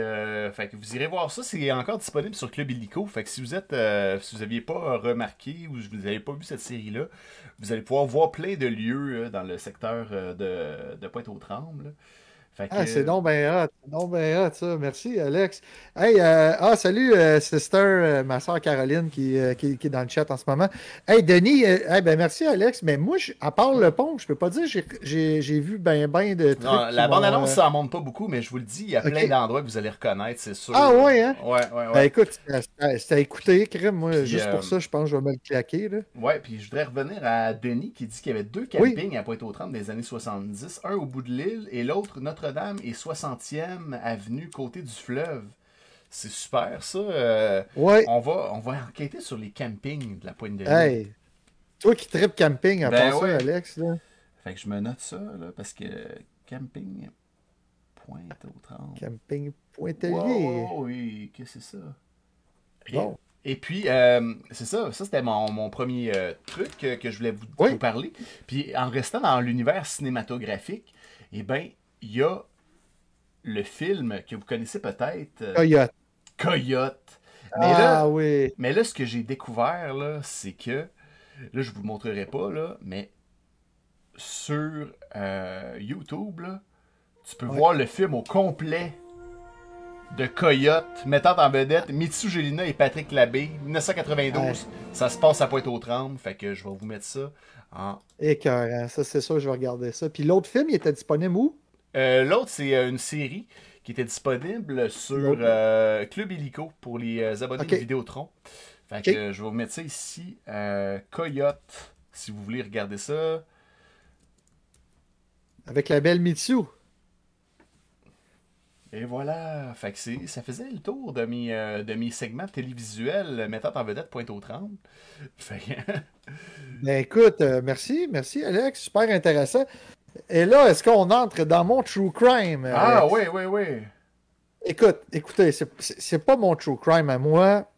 fait que vous irez voir ça. C'est encore disponible sur Club Illico. Fait que si vous êtes si vous n'aviez pas remarqué ou vous n'avez pas vu cette série-là, vous allez pouvoir voir plein de lieux dans le secteur de, de Pointe-aux-Trembles. Ah, c'est donc ben hot. Donc ben hot, ça. Merci, Alex. Hey, euh, ah, salut, euh, sister, euh, ma soeur Caroline qui, qui, est dans le chat en ce moment. Hey, Denis, hey, ben merci, Alex. Mais moi, à part le pont, je peux pas dire j'ai vu ben ben de trucs. Non, la bande-annonce, ça en monte pas beaucoup, mais je vous le dis, il y a plein d'endroits que vous allez reconnaître, c'est sûr. Ah, ouais, hein? Ouais, ouais, ouais. Ben écoute, c'était à écouter, crème. Moi, juste pour ça, je pense que je vais me le claquer. Là. Ouais, puis je voudrais revenir à Denis qui dit qu'il y avait deux campings à Pointe-aux-Trembles des années 70, un au bout de l'île et l'autre Notre-Dame et 60e avenue côté du fleuve. C'est super ça. Euh, ouais. on, va, on va enquêter sur les campings de la Pointe de l'Île. Hey, toi qui tripes camping à ben ça, Alex. Là. Fait que je me note ça là, parce que camping Pointe aux Trembles. Camping Pointe-Lier. oui, qu'est-ce que c'est ça? Bon. Et puis, euh, c'est ça, ça c'était mon, mon, premier euh, truc que je voulais vous, vous, parler. Puis, en restant dans l'univers cinématographique, eh bien, il y a le film que vous connaissez peut-être. Euh, Coyote. Coyote. Mais ah là, oui. Mais là, ce que j'ai découvert, là, c'est que. Là, je vous le montrerai pas, là, mais sur euh, YouTube, là, tu peux voir le film au complet de Coyote, mettant en vedette Mitsu Gelina et Patrick Labbé, 1992. Ça se passe à Pointe-aux-Trembles, fait que je vais vous mettre ça en. Écœurant, ça c'est sûr, je vais regarder ça. Puis l'autre film, il était disponible où? Euh, l'autre, c'est euh, une série qui était disponible sur euh, Club Illico pour les abonnés de Vidéotron. Fait que je vais vous mettre ça ici. Coyote, si vous voulez regarder ça. avec la belle Mitsu. Et voilà, fait que ça faisait le tour de mes, euh, de mes segments télévisuels mettant en vedette Pointe aux Trembles. Fait ben écoute, euh, merci, merci Alex, super intéressant. Et là, est-ce qu'on entre dans mon true crime? Ah oui, oui, oui. Écoute, écoutez, c'est pas mon true crime à moi.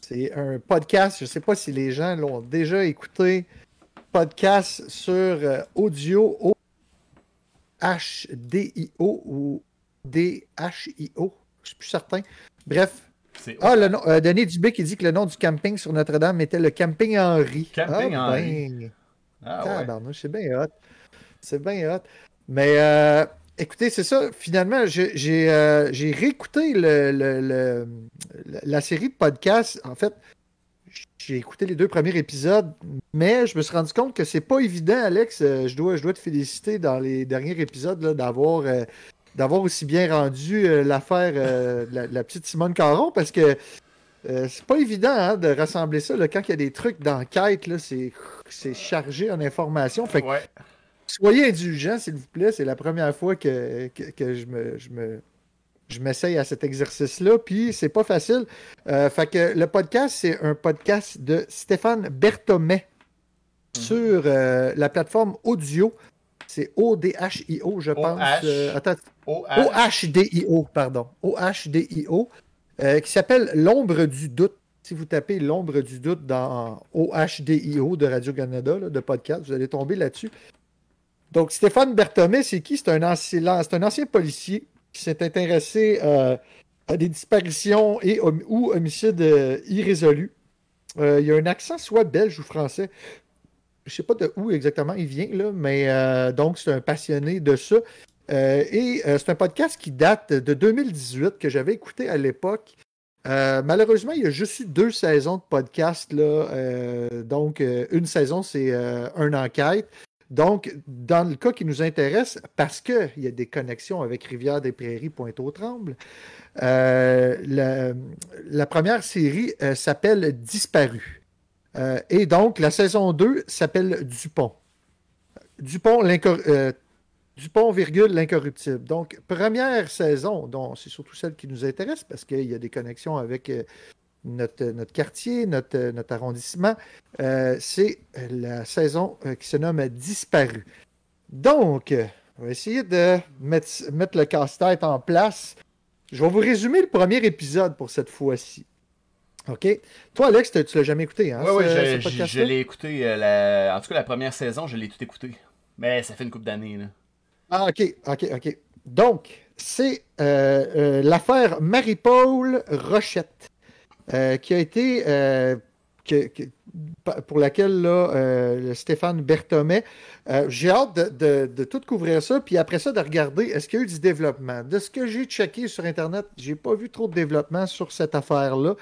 C'est un podcast. Je sais pas si les gens l'ont déjà écouté. Podcast sur euh, audio o HDIO ou DHIO. Je suis plus certain. Bref. Ah, le nom, euh, Denis Dubé qui dit que le nom du camping sur Notre-Dame était le Camping Henri. Camping ah, Henri. Ben. Ah, ouais. C'est bien hot. C'est bien hot. Mais euh, écoutez, c'est ça. Finalement, j'ai euh, réécouté le, la série de podcasts. En fait, j'ai écouté les deux premiers épisodes, mais je me suis rendu compte que c'est pas évident, Alex. Euh, je, dois, te féliciter dans les derniers épisodes d'avoir aussi bien rendu l'affaire de la, petite Simone Caron parce que c'est pas évident hein, de rassembler ça. Là, quand il y a des trucs d'enquête, c'est chargé en information. Fait ouais. Soyez indulgents, s'il vous plaît. C'est la première fois que, je me. Je me je m'essaye à cet exercice-là, puis c'est pas facile. Euh, fait que le podcast, c'est un podcast de Stéphane Berthomet mhm. sur euh, la plateforme audio. C'est O-D-H-I-O, je pense. Euh. O-H-D-I-O, pardon. O-H-D-I-O, qui s'appelle L'ombre du doute. Si vous tapez L'ombre du doute dans O-H-D-I-O de Radio-Canada, de podcast, vous allez tomber là-dessus. Donc, Stéphane Berthomé, c'est qui? C'est un, ancien, policier qui s'est intéressé euh, à des disparitions et ou homicides euh, irrésolus. Euh, il a un accent soit belge ou français. Je ne sais pas de où exactement il vient, mais donc c'est un passionné de ça. Et c'est un podcast qui date de 2018 que j'avais écouté à l'époque. malheureusement, il y a juste eu deux saisons de podcast. Là, donc, une saison, c'est une enquête. Donc, dans le cas qui nous intéresse, parce qu'il y a des connexions avec Rivière-des-Prairies, Pointe-aux-Trembles, euh, la, première série euh, s'appelle Disparu. Euh, et donc, la saison 2 s'appelle Dupont. Dupont, Dupont, virgule, l'incorruptible. Donc, première saison, dont c'est surtout celle qui nous intéresse parce qu'il y a des connexions avec notre, notre quartier, notre, notre arrondissement, euh, c'est la saison euh, qui se nomme Disparu. Donc, on va essayer de mettre, mettre le casse-tête en place. Je vais vous résumer le premier épisode pour cette fois-ci. OK? Toi, Alex, tu l'as jamais écouté, hein? Oui, oui, je, l'ai écouté. Euh, en tout cas, la première saison, je l'ai tout écouté. Mais ça fait une couple d'années. Ah, OK, OK, OK. Donc, c'est l'affaire Marie-Paul Rochette. Euh, qui a été euh, pour laquelle là, euh, Stéphane Berthomet. j'ai hâte de, tout couvrir ça, puis après ça, de regarder est-ce qu'il y a eu du développement? De ce que j'ai checké sur Internet, j'ai pas vu trop de développement sur cette affaire-là.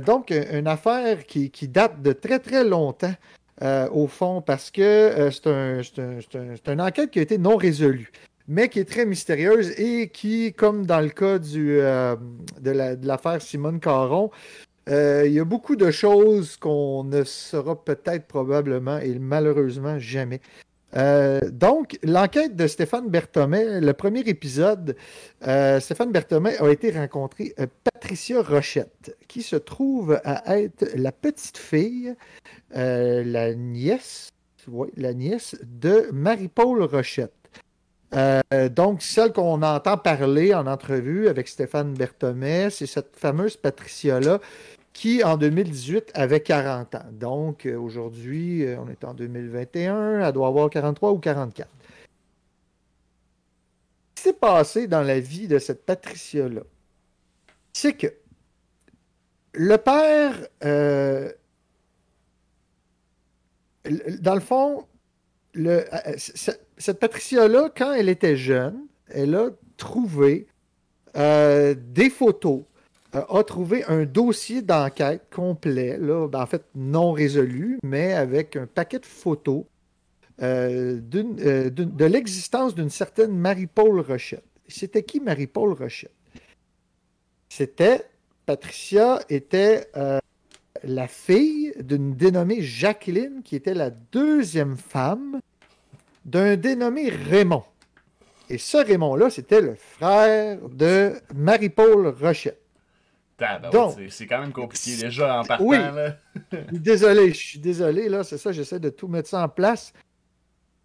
donc, une affaire qui, date de très très longtemps, au fond, parce que c'est un, une enquête qui a été non résolue mais qui est très mystérieuse et qui, comme dans le cas euh, de l'affaire Simone Caron, euh, il y a beaucoup de choses qu'on ne saura peut-être probablement et malheureusement jamais. Euh, donc, l'enquête de Stéphane Berthomet, le premier épisode, Stéphane Berthomet a été rencontré Patricia Rochette, qui se trouve à être la petite fille, la nièce, la nièce de Marie-Paul Rochette. Euh, donc, celle qu'on entend parler en entrevue avec Stéphane Berthomé, c'est cette fameuse Patricia-là qui, en 2018, avait 40 ans. Donc, euh, aujourd'hui, euh, on est en 2021, elle doit avoir 43 ou 44. Ce qui s'est passé dans la vie de cette Patricia-là, c'est que le père, dans le fond, cette Patricia-là, quand elle était jeune, elle a trouvé euh, des photos, euh, a trouvé un dossier d'enquête complet, là, ben, en fait non résolu, mais avec un paquet de photos euh, de l'existence d'une certaine Marie-Paul Rochette. C'était qui Marie-Paul Rochette? C'était, Patricia était la fille d'une dénommée Jacqueline, qui était la deuxième femme d'un dénommé Raymond. Et ce Raymond-là, c'était le frère de Marie-Paul Rochette. Donc, c'est quand même compliqué déjà en partant. Oui, désolé, je suis désolé, là, c'est ça, j'essaie de tout mettre ça en place.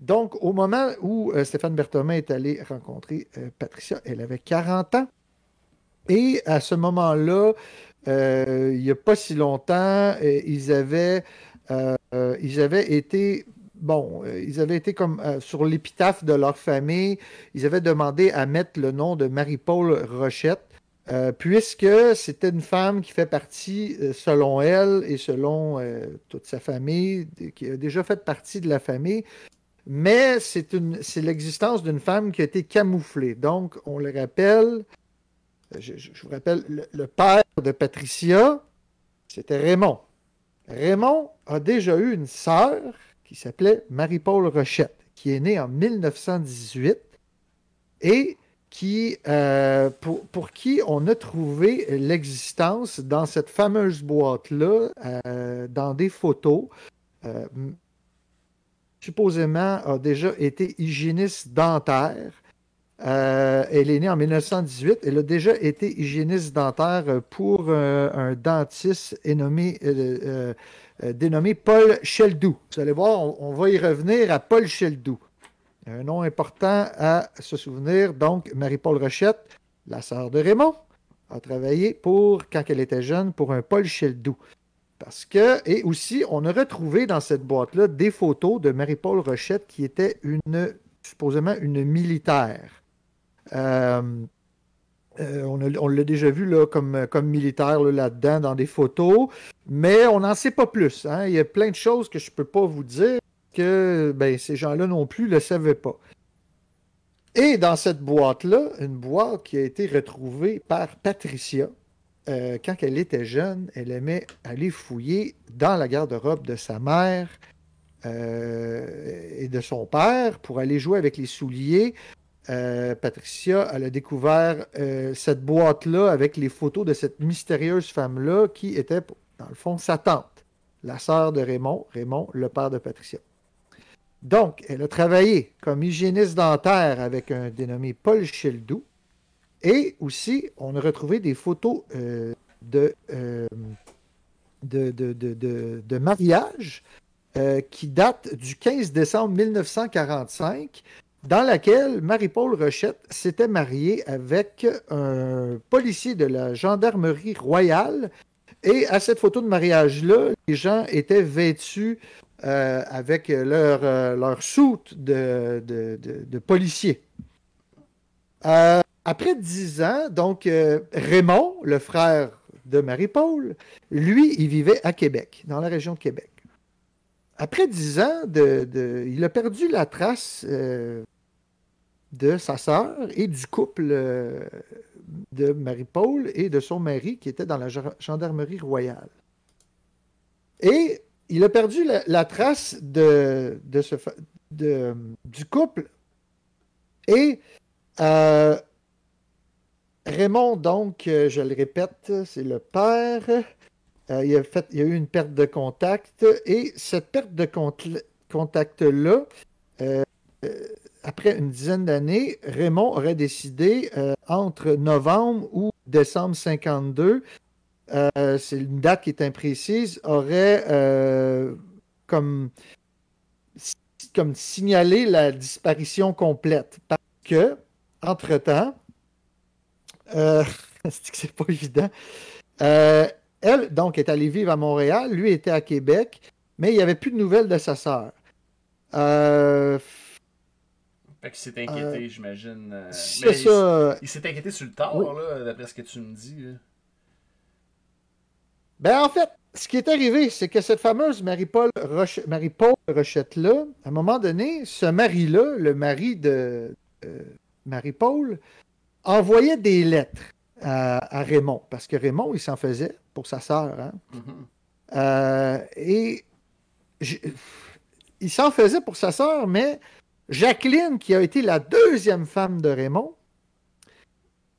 Donc, au moment où euh, Stéphane Berthomin est allé rencontrer euh, Patricia, elle avait 40 ans. Et à ce moment-là, euh, il n'y a pas si longtemps, ils, avaient, ils avaient été bon, ils avaient été comme sur l'épitaphe de leur famille, ils avaient demandé à mettre le nom de Marie-Paul Rochette, puisque c'était une femme qui fait partie, selon elle et selon toute sa famille, qui a déjà fait partie de la famille, mais c'est l'existence d'une femme qui a été camouflée. Donc, on le rappelle, je, vous rappelle, le, père de Patricia, c'était Raymond. Raymond a déjà eu une sœur qui s'appelait Marie-Paul Rochette, qui est née en 1918 et qui, euh, pour, qui on a trouvé l'existence dans cette fameuse boîte-là, euh, dans des photos. Euh, supposément a déjà été hygiéniste dentaire. Elle est née en 1918. Elle a déjà été hygiéniste dentaire pour un dentiste dénommé Paul Sheldou. Vous allez voir, on, va y revenir à Paul Sheldou. Un nom important à se souvenir. Donc, Marie-Paul Rochette, la sœur de Raymond, a travaillé pour, quand elle était jeune, pour un Paul Sheldou. Parce que, et aussi, on a retrouvé dans cette boîte-là des photos de Marie-Paul Rochette qui était une, supposément une militaire. Euh, euh, on, l'a déjà vu là, comme, militaire là-dedans dans des photos, mais on n'en sait pas plus. Hein. Il y a plein de choses que je ne peux pas vous dire que ben, ces gens-là non plus ne le savaient pas. Et dans cette boîte-là, une boîte qui a été retrouvée par Patricia, euh, quand elle était jeune, elle aimait aller fouiller dans la garde-robe de sa mère euh, et de son père pour aller jouer avec les souliers. Euh, Patricia, a découvert cette boîte-là avec les photos de cette mystérieuse femme-là qui était, dans le fond, sa tante, la sœur de Raymond, Raymond, le père de Patricia. Donc, elle a travaillé comme hygiéniste dentaire avec un dénommé Paul Sheldou. Et aussi, on a retrouvé des photos euh, euh, de, mariage euh, qui datent du 15 décembre 1945, dans laquelle Marie-Paul Rochette s'était mariée avec un policier de la gendarmerie royale. Et à cette photo de mariage-là, les gens étaient vêtus avec leur, leur soute de, de, de policier. Après dix ans, donc euh, Raymond, le frère de Marie-Paul, lui, il vivait à Québec, dans la région de Québec. Après dix ans, de, il a perdu la trace euh, de sa sœur et du couple euh, de Marie-Paul et de son mari qui était dans la gendarmerie royale. Et il a perdu la, trace de, du couple et Raymond, donc, euh, je le répète, c'est le père. Euh, il, a fait, il y a eu une perte de contact et cette perte de contact-là, euh, après une dizaine d'années, Raymond aurait décidé entre novembre ou décembre 52, c'est une date qui est imprécise, aurait comme, comme signalé la disparition complète. Parce que, entre-temps, euh, c'est pas évident? Euh, elle, donc, est allée vivre à Montréal. Lui était à Québec, mais il n'y avait plus de nouvelles de sa sœur. Euh... Fait qu'il s'est inquiété, euh, j'imagine. C'est ça. Il, s'est inquiété sur le tard, là, d'après ce que tu me dis. Ben, en fait, ce qui est arrivé, c'est que cette fameuse Marie-Paul Marie Rochette-là, à un moment donné, ce mari-là, le mari de Marie-Paul, envoyait des lettres à, Raymond, parce que Raymond, il s'en faisait pour sa sœur. Hein. Mm-hmm. Euh, et il s'en faisait pour sa sœur, mais Jacqueline, qui a été la deuxième femme de Raymond,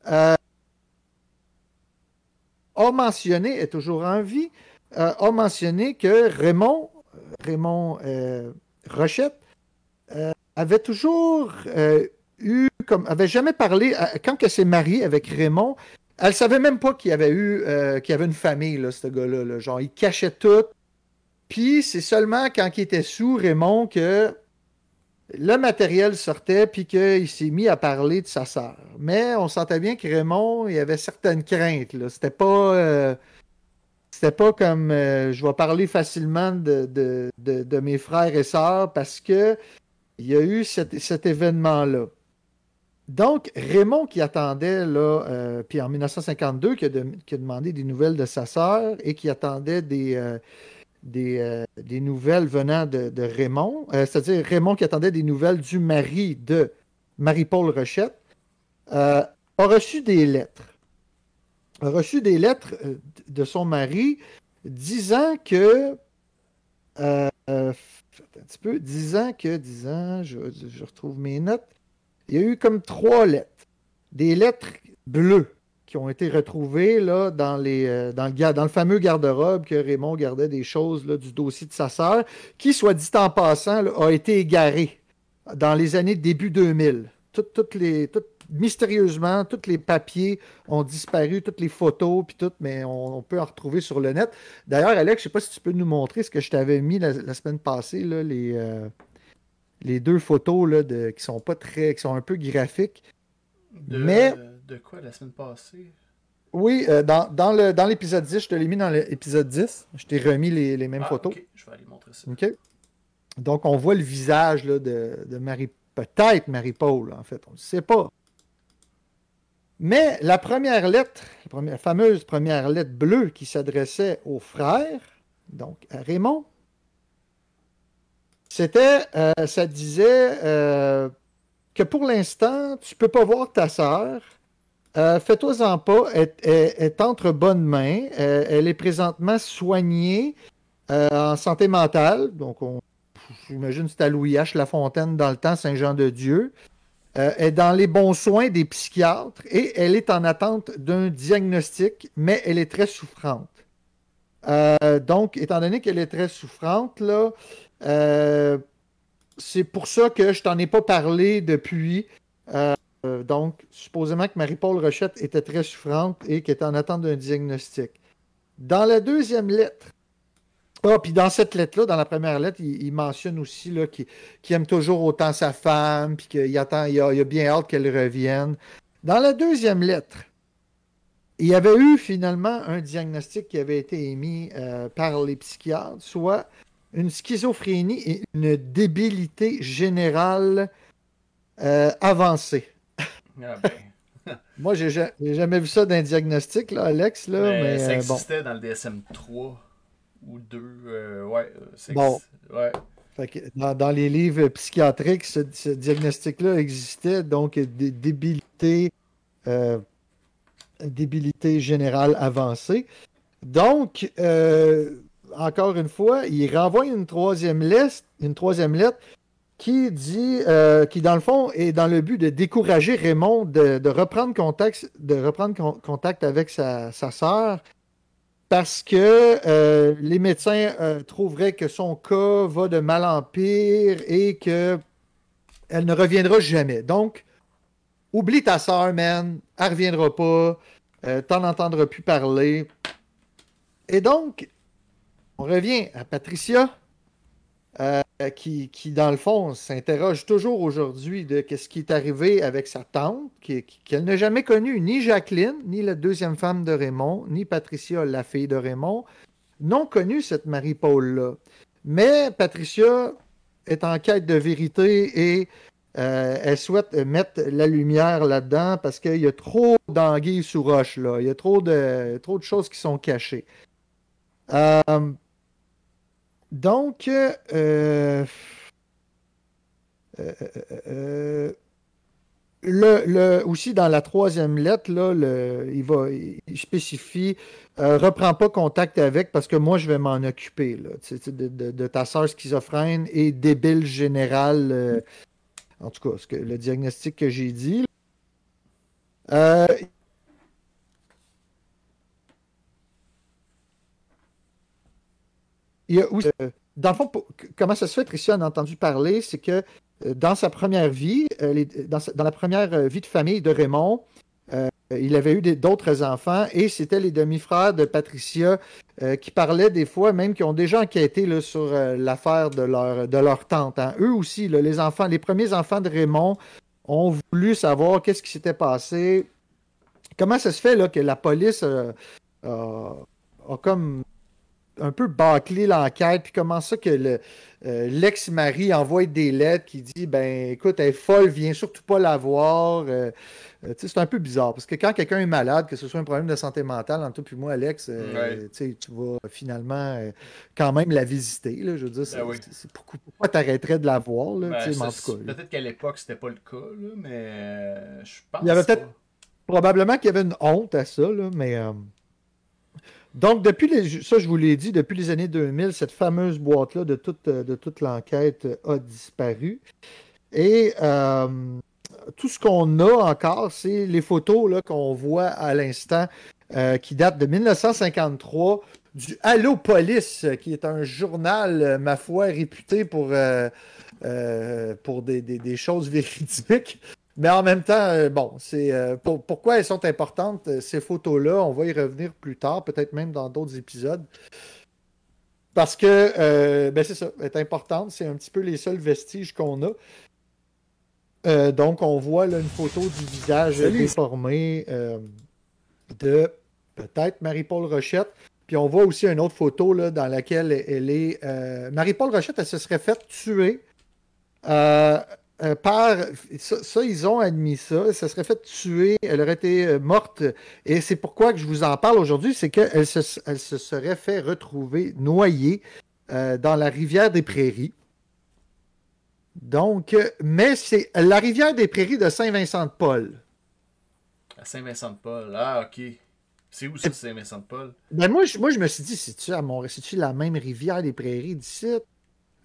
euh, a mentionné, est toujours en vie, euh, a mentionné que Raymond, Raymond Rochette, avait toujours eu, comme, avait jamais parlé, quand elle s'est mariée avec Raymond, elle savait même pas qu'il y avait eu, qu'il avait une famille, là, ce gars-là. Genre, il cachait tout. Puis c'est seulement quand il était sous Raymond que le matériel sortait, puis qu'il s'est mis à parler de sa sœur. Mais on sentait bien que Raymond, il avait certaines craintes. C'était pas. Euh, c'était pas comme euh, je vais parler facilement de, mes frères et sœurs parce que il y a eu cet, événement-là. Donc, Raymond qui attendait, là, euh, puis en 1952, qui a, qui a, demandé des nouvelles de sa sœur et qui attendait des, euh, des, nouvelles venant de, Raymond, euh, c'est-à-dire Raymond qui attendait des nouvelles du mari de Marie-Paul Rochette, euh, a reçu des lettres. A reçu des lettres de son mari disant que. un petit peu, disant que, disant, je, je retrouve mes notes, il y a eu comme trois lettres. Des lettres bleues qui ont été retrouvés là, dans, les, euh, dans, le, dans le fameux garde-robe que Raymond gardait des choses là, du dossier de sa sœur, qui, soit dit en passant, a été égaré dans les années début 2000. toutes les, mystérieusement, tous les papiers ont disparu, toutes les photos, puis tout, mais on, peut en retrouver sur le net. D'ailleurs, Alex, je ne sais pas si tu peux nous montrer ce que je t'avais mis la, semaine passée, là, les, euh, les deux photos là, de, qui sont pas très, qui sont un peu graphiques. mais de quoi la semaine passée? Oui, euh, dans, dans l'épisode 10, je te l'ai mis dans l'épisode 10. Je t'ai remis les, mêmes ah, photos. Je vais aller montrer ça. Donc, on voit le visage de, de, Marie, peut-être Marie-Paul, en fait, on ne sait pas. Mais la première lettre, la, fameuse première lettre bleue qui s'adressait aux frères, donc à Raymond, c'était, euh, ça disait euh, que pour l'instant, tu ne peux pas voir ta sœur, euh, fais-toi-en pas, est entre bonnes mains. Euh, elle est présentement soignée euh, en santé mentale. Donc, on, j'imagine que c'était à Louis H. Lafontaine dans le temps, Saint-Jean-de-Dieu. elle est dans les bons soins des psychiatres et elle est en attente d'un diagnostic, mais elle est très souffrante. donc, étant donné qu'elle est très souffrante, là, c'est pour ça que je t'en ai pas parlé depuis. Euh, donc, supposément que Marie-Paul Rochette était très souffrante et qu'elle était en attente d'un diagnostic. Dans la deuxième lettre, ah, puis dans cette lettre-là, dans la première lettre, il, mentionne aussi qu'il aime toujours autant sa femme, puis qu'il attend, il a, bien hâte qu'elle revienne. Dans la deuxième lettre, il y avait eu finalement un diagnostic qui avait été émis euh, par les psychiatres, soit une schizophrénie et une débilité générale euh, avancée. Ah, ben. Moi, j'ai jamais vu ça d'un diagnostic, là, Alex. Là, mais, ça euh, existait dans le DSM-3 ou 2. Euh, ouais, bon. ouais. dans, les livres psychiatriques, ce, diagnostic-là existait, donc débilité, euh, débilité générale avancée. Donc, encore une fois, il renvoie une troisième lettre, une troisième lettre qui dit, euh, qui dans le fond est dans le but de décourager Raymond de, reprendre contact, de reprendre contact avec sa, sœur parce que euh, les médecins euh, trouveraient que son cas va de mal en pire et que elle ne reviendra jamais. Donc, oublie ta sœur, man, elle reviendra pas, t'en entendras plus parler. Et donc, on revient à Patricia. Qui, dans le fond, s'interroge toujours aujourd'hui de ce qui est arrivé avec sa tante, qu'elle n'a jamais connue, ni Jacqueline, ni la deuxième femme de Raymond, ni Patricia, la fille de Raymond, n'ont connu cette Marie-Paul-là. Mais Patricia est en quête de vérité et euh, elle souhaite mettre la lumière là-dedans parce qu'il y a trop d'anguilles sous roche, là. Il y a trop de, trop de choses qui sont cachées. Euh, donc, euh, euh, euh, le, aussi dans la troisième lettre, là, il, va, il spécifie reprends pas contact avec parce que moi je vais m'en occuper de, ta soeur schizophrène et débile général. en tout cas, ce que, le diagnostic que j'ai dit. Euh, dans le fond, comment ça se fait, Tricia a entendu parler, c'est que dans sa première vie, dans, dans, la première vie de famille de Raymond, il avait eu d'autres enfants et c'était les demi-frères de Patricia qui parlaient des fois, même qui ont déjà enquêté sur l'affaire de leur, tante. Hein. Eux aussi, les enfants, les premiers enfants de Raymond ont voulu savoir qu'est-ce qui s'était passé. Comment ça se fait que la police a comme un peu bâclé l'enquête, puis comment ça que le, euh, l'ex-mari envoie des lettres qui dit ben écoute, elle est folle, viens surtout pas la voir. Euh, euh, c'est un peu bizarre parce que quand quelqu'un est malade, que ce soit un problème de santé mentale, entre toi puis moi, Alex, tu vas finalement quand même la visiter. Là, je veux dire, ben c'est, pourquoi, pourquoi t'arrêterais de la voir? Là, ben, peut-être qu'à l'époque, c'était pas le cas, mais je pense. Il y avait peut-être probablement qu'il y avait une honte à ça, là, mais. Donc, depuis ça, je vous l'ai dit, depuis les années 2000, cette fameuse boîte-là de toute, de toute l'enquête a disparu. Et euh, tout ce qu'on a encore, c'est les photos qu'on voit à l'instant euh, qui datent de 1953 du Allo Police, qui est un journal, ma foi, réputé pour, euh, pour des, des, choses véridiques. Mais en même temps, euh, bon, c'est euh, pourquoi elles sont importantes, euh, ces photos-là. On va y revenir plus tard, peut-être même dans d'autres épisodes. Parce que, ben c'est ça, est importante. C'est un petit peu les seuls vestiges qu'on a. donc, on voit là une photo du visage déformé de peut-être Marie-Paul Rochette. Puis on voit aussi une autre photo là, dans laquelle elle est. Marie-Paul Rochette, elle se serait faite tuer. Euh, par. Ça, ils ont admis ça. Ça serait fait tuer. Elle aurait été euh, morte. Et c'est pourquoi que je vous en parle aujourd'hui. C'est qu'elle se, elle se serait fait retrouver noyée euh, dans la rivière des Prairies. Donc, mais c'est la rivière des Prairies de Saint-Vincent-de-Paul. À Saint-Vincent-de-Paul. Ah, OK. C'est où ça, Saint-Vincent-de-Paul? Ben moi, je, moi, je me suis dit, c'est-tu à C'est-tu la même rivière des Prairies d'ici?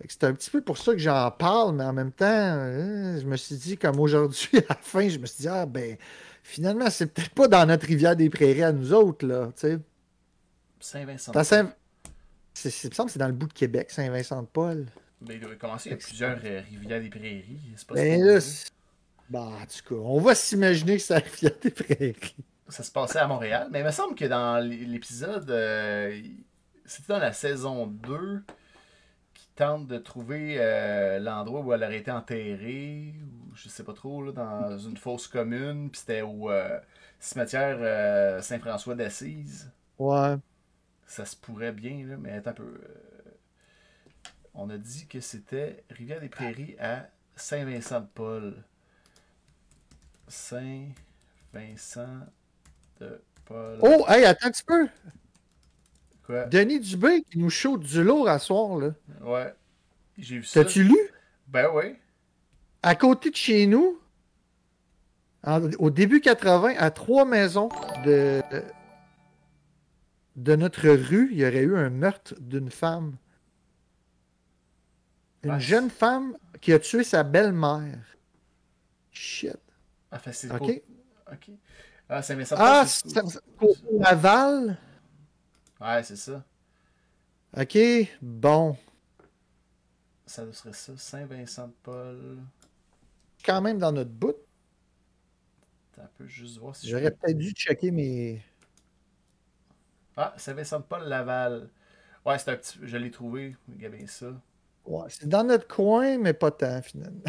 C'est un petit peu pour ça que j'en parle, mais en même temps, hein, je me suis dit, comme aujourd'hui, à la fin, je me suis dit, ah ben, finalement, c'est peut-être pas dans notre rivière des prairies à nous autres, là, tu sais. Saint-Vincent. Saint... C'est, c'est, me c'est dans le bout de Québec, Saint-Vincent-de-Paul. Ben, il doit commencer, il y a plusieurs euh, rivières des prairies. C'est pas ben là, bah, en tout cas, on va s'imaginer que c'est la rivière des prairies. Ça se passait à Montréal, mais il me semble que dans l'épisode, euh, c'était dans la saison 2, tente de trouver euh, l'endroit où elle aurait été enterrée, ou je sais pas trop, là, dans une fosse commune, puis c'était au euh, cimetière euh, Saint-François d'Assise. Ouais. Ça se pourrait bien, là, mais un peu. on a dit que c'était Rivière-des-Prairies à Saint-Vincent-de-Paul. Saint-Vincent-de-Paul. Oh, hey, attends un petit peu. Denis Dubé qui nous chaud du lourd à soir, là. Ouais. J'ai vu ça. T'as-tu lu? Ben oui. À côté de chez nous, au début 80, à trois maisons de, de notre rue, il y aurait eu un meurtre d'une femme. Une ah, jeune femme qui a tué sa belle-mère. Shit. Ah, c'est OK. OK. Ah, c'est ça. Ah, c'est Laval. Ouais, c'est ça. Ok, bon. Ça serait ça, Saint-Vincent-de-Paul. Quand même dans notre bout. Juste voir si J'aurais peut-être dû checker mes. Ah, Saint-Vincent-de-Paul, Laval. Ouais, c'est un petit. Je l'ai trouvé. Regardez ça. Ouais, c'est dans notre coin, mais pas tant, finalement.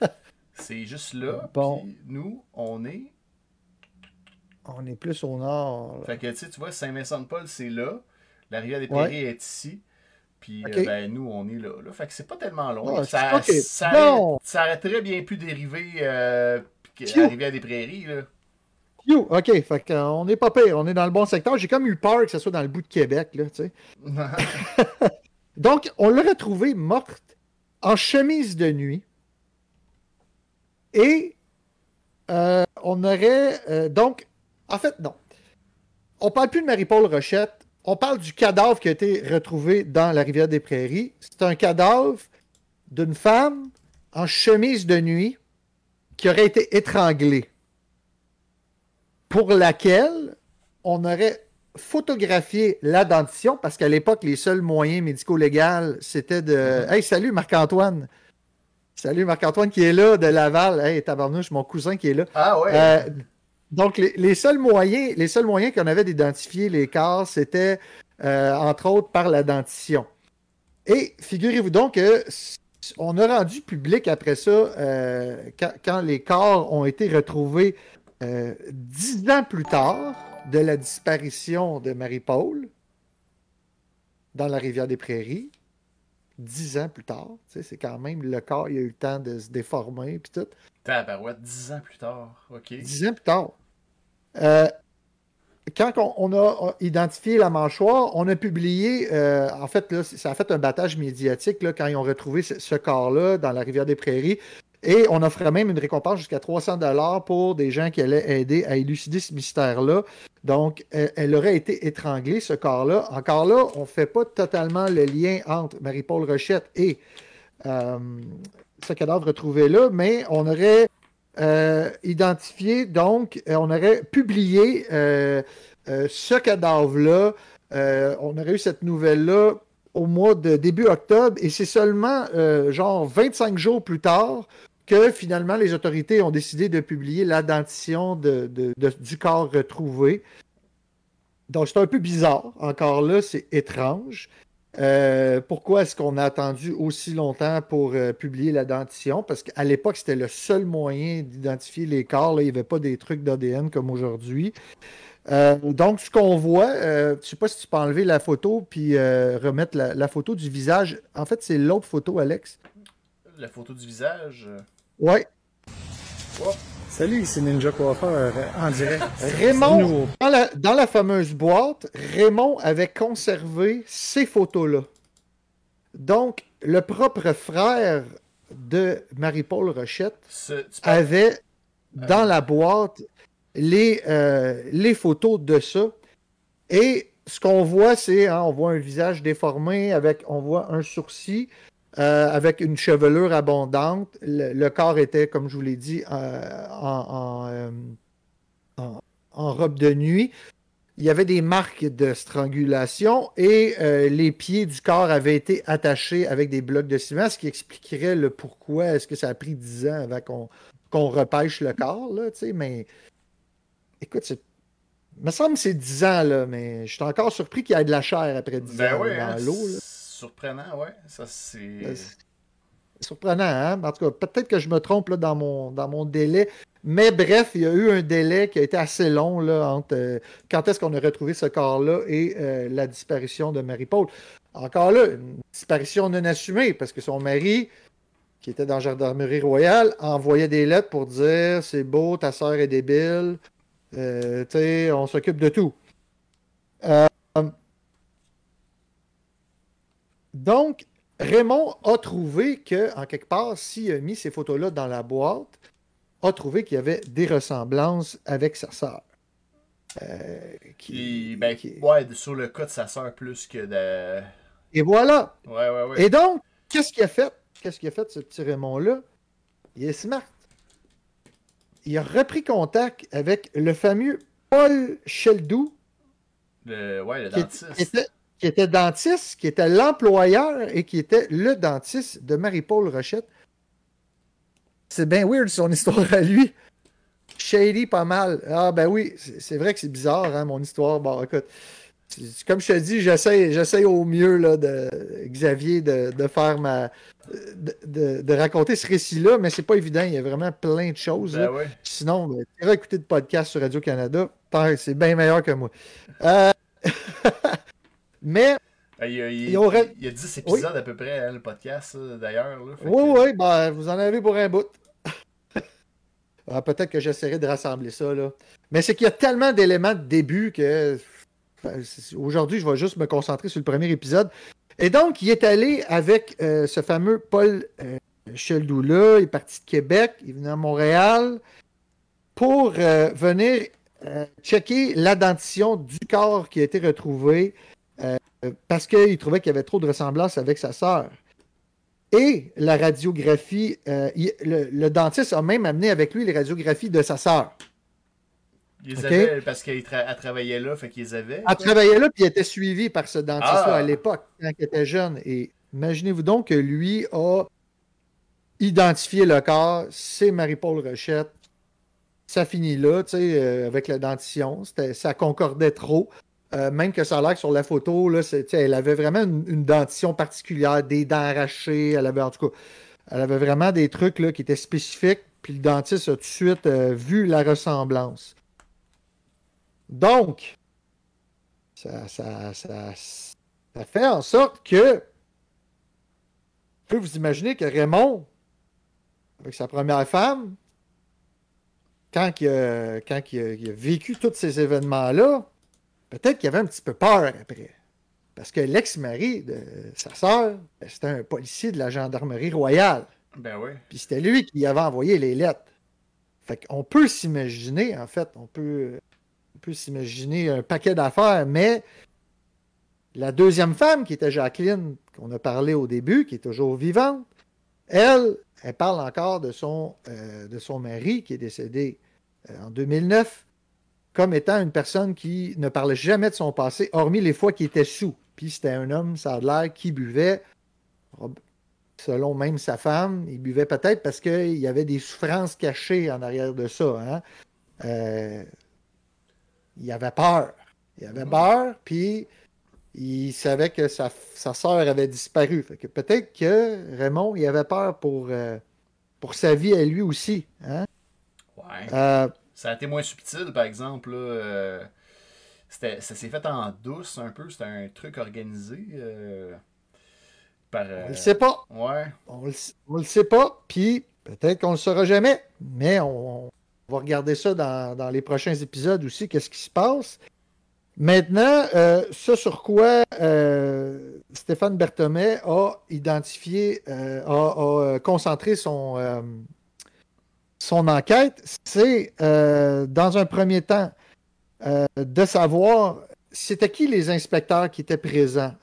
c'est juste là. Bon. nous, on est on est plus au nord. Fait que tu vois, Saint-Vincent-de-Paul, c'est là. La rivière des Prairies est ici. Puis euh, ben, nous, on est là, là. Fait que c'est pas tellement long. ça, ça, aurait, très bien pu dériver euh, la rivière des Prairies. Là. OK, fait qu'on est pas pire, on est dans le bon secteur. J'ai comme eu peur que ce soit dans le bout de Québec, là, tu sais. Donc, on l'a retrouvée morte en chemise de nuit. Et euh, on aurait donc en fait, non. On parle plus de Marie-Paul Rochette. On parle du cadavre qui a été retrouvé dans la rivière des Prairies. C'est un cadavre d'une femme en chemise de nuit qui aurait été étranglée. Pour laquelle on aurait photographié la dentition, parce qu'à l'époque, les seuls moyens médico-légaux, c'était de. Mm-hmm. Hey, salut Marc-Antoine! Salut Marc-Antoine qui est là de Laval. Hey, tabarnouche, mon cousin qui est là. Ah ouais. Euh, donc, les, les seuls moyens, les seuls moyens qu'on avait d'identifier les corps, c'était euh, entre autres par la dentition. Et figurez-vous donc que on a rendu public après ça, euh, quand, quand les corps ont été retrouvés euh, dix ans plus tard de la disparition de Marie-Paul dans la rivière des Prairies. Dix ans plus tard, c'est quand même le corps, il a eu le temps de se déformer puis tout. Tabarouette, dix ans plus tard. OK. Dix ans plus tard. Euh, quand on, a identifié la mâchoire, on a publié, euh, en fait, ça a fait un battage médiatique là, quand ils ont retrouvé ce, corps-là dans la rivière des Prairies. Et on offrait même une récompense jusqu'à 300 dollars pour des gens qui allaient aider à élucider ce mystère-là. Donc, elle, elle aurait été étranglée, ce corps-là. Encore là, on ne fait pas totalement le lien entre Marie-Paul Rochette et euh, ce cadavre retrouvé là, mais on aurait euh, identifié, donc, euh, on aurait publié euh, ce cadavre-là. On aurait eu cette nouvelle-là au mois de début octobre et c'est seulement genre 25 jours plus tard que finalement les autorités ont décidé de publier la dentition de, de- de- du corps retrouvé. Donc c'est un peu bizarre. Encore là, c'est étrange. Euh, pourquoi est-ce qu'on a attendu aussi longtemps pour euh, publier la dentition? Parce qu'à l'époque, c'était le seul moyen d'identifier les corps. là. Il n'y avait pas des trucs d'ADN comme aujourd'hui. Euh, donc, ce qu'on voit, je ne sais pas si tu peux enlever la photo puis remettre la, la photo du visage. En fait, c'est l'autre photo, Alex. La photo du visage? Ouais. Salut, ici Ninja Coiffeur en direct. Raymond, dans la, dans la fameuse boîte, Raymond avait conservé ces photos-là. Donc, le propre frère de Marie-Paul Rochette ce- tu parles- avait dans la boîte les, euh, les photos de ça. Et ce qu'on voit, c'est, hein, on voit un visage déformé, avec, on voit un sourcil, euh, avec une chevelure abondante. Le, le corps était, comme je vous l'ai dit, euh, en, en, euh, en- en robe de nuit. Il y avait des marques de strangulation et les pieds du corps avaient été attachés avec des blocs de ciment, ce qui expliquerait le pourquoi est-ce que ça a pris 10 ans avant qu'on repêche le corps, là, mais écoute, c'est... Il me semble que c'est 10 ans, là, mais je suis encore surpris qu'il y ait de la chair après 10 Ben ans oui, là, hein, dans l'eau. Surprenant, ouais. Ça, c'est. Euh, C'est surprenant, hein? En tout cas, peut-être que je me trompe dans, mon, délai. Mais bref, il y a eu un délai qui a été assez long entre euh, quand est-ce qu'on a retrouvé ce corps-là et euh, la disparition de Marie-Paul. Encore là, une disparition non assumée, parce que son mari, qui était dans la gendarmerie royale, envoyait des lettres pour dire c'est beau, ta soeur est débile, euh, on s'occupe de tout. Euh, donc, Raymond a trouvé que, en quelque part, s'il a mis ces photos-là dans la boîte, a trouvé qu'il y avait des ressemblances avec sa sœur. Euh, qui- Puis, ben, qui- ouais, sur le cas de sa sœur plus que de. Et voilà. Ouais, ouais, ouais. Et donc, qu'est-ce qu'il a fait? Qu'est-ce qu'il a fait, ce petit Raymond-là? Il est smart. Il a repris contact avec le fameux Paul Sheldou, Le, ouais, le dentiste. qui était, qui était dentiste, qui était l'employeur et qui était le dentiste de Marie-Paul Rochette. C'est bien weird son histoire à lui. Shady pas mal. Ah ben oui, c'est vrai que c'est bizarre, hein, mon histoire. Bon, écoute, comme je te dis, j'essaie au mieux, là, de, Xavier, de, de faire ma. De, de- de raconter ce récit-là, mais c'est pas évident. Il y a vraiment plein de choses. Ben ouais. Sinon, ben, tu écouter de podcast sur Radio-Canada. C'est bien meilleur que moi. Euh, mais, Ben, il, y a, il, Il aurait- il y a 10 épisodes à peu près, hein, le podcast, d'ailleurs. oui, que- oui, ben, vous en avez pour un bout. Ah, Peut-être que j'essaierai de rassembler ça. Là. Mais c'est qu'il y a tellement d'éléments de début que ben, aujourd'hui, je vais juste me concentrer sur le premier épisode. Et donc, il est allé avec euh, ce fameux Paul euh, Cheldou-là. Il est parti de Québec, il est venu à Montréal pour euh, venir euh, checker la dentition du corps qui a été retrouvé parce qu'il trouvait qu'il y avait trop de ressemblance avec sa sœur. Et la radiographie, euh, il- le, le dentiste a même amené avec lui les radiographies de sa sœur. Ils les Ok? avaient parce qu'elle tra- elle travaillait là, fait qu'ils les avaient. Elle travaillait là, puis il était suivi par ce dentiste-là Ah. à l'époque, quand il était jeune. Et imaginez-vous donc que lui a identifié le corps, c'est Marie-Paul Rochette. Ça finit là, tu sais, euh, avec la dentition. Ça concordait trop. Euh, même que ça a l'air que sur la photo, là, elle avait vraiment une, dentition particulière, des dents arrachées. Elle avait, en tout cas, elle avait vraiment des trucs qui étaient spécifiques. Puis le dentiste a tout de suite euh, vu la ressemblance. Donc, ça, ça, ça, ça fait en sorte que. Vous pouvez vous imaginer que Raymond, avec sa première femme, quand il il a, vécu tous ces événements-là, peut-être qu'il avait un petit peu peur après. Parce que l'ex-mari de sa sœur, ben, c'était un policier de la gendarmerie royale. Ben oui. Puis c'était lui qui avait envoyé les lettres. Fait qu'on peut s'imaginer, en fait, on peut, on peut s'imaginer un paquet d'affaires, mais la deuxième femme, qui était Jacqueline, qu'on a parlé au début, qui est toujours vivante, elle, elle parle encore de son, euh, de son mari qui est décédé euh, en 2009 comme étant une personne qui ne parlait jamais de son passé, hormis les fois qu'il était sous. Puis c'était un homme, ça a l'air, qui buvait, selon même sa femme, il buvait peut-être parce qu'il y avait des souffrances cachées en arrière de ça. Hein. Euh, il avait peur. Il avait peur, puis il savait que sa, sa soeur avait disparu. Fait que peut-être que Raymond, il avait peur pour, euh, pour sa vie à lui aussi. Hein? Ouais. Euh, ça a été moins subtil, par exemple. Euh, ça s'est fait en douce un peu. C'était un truc organisé. par, on le sait pas. Ouais. On le, le sait pas. Puis peut-être qu'on le saura jamais. Mais on, va regarder ça dans, dans les prochains épisodes aussi. Qu'est-ce qui se passe? Maintenant, euh, ce sur quoi euh, Stéphane Berthomé a identifié, euh, a, concentré son, son enquête, c'est dans un premier temps de savoir c'était qui les inspecteurs qui étaient présents.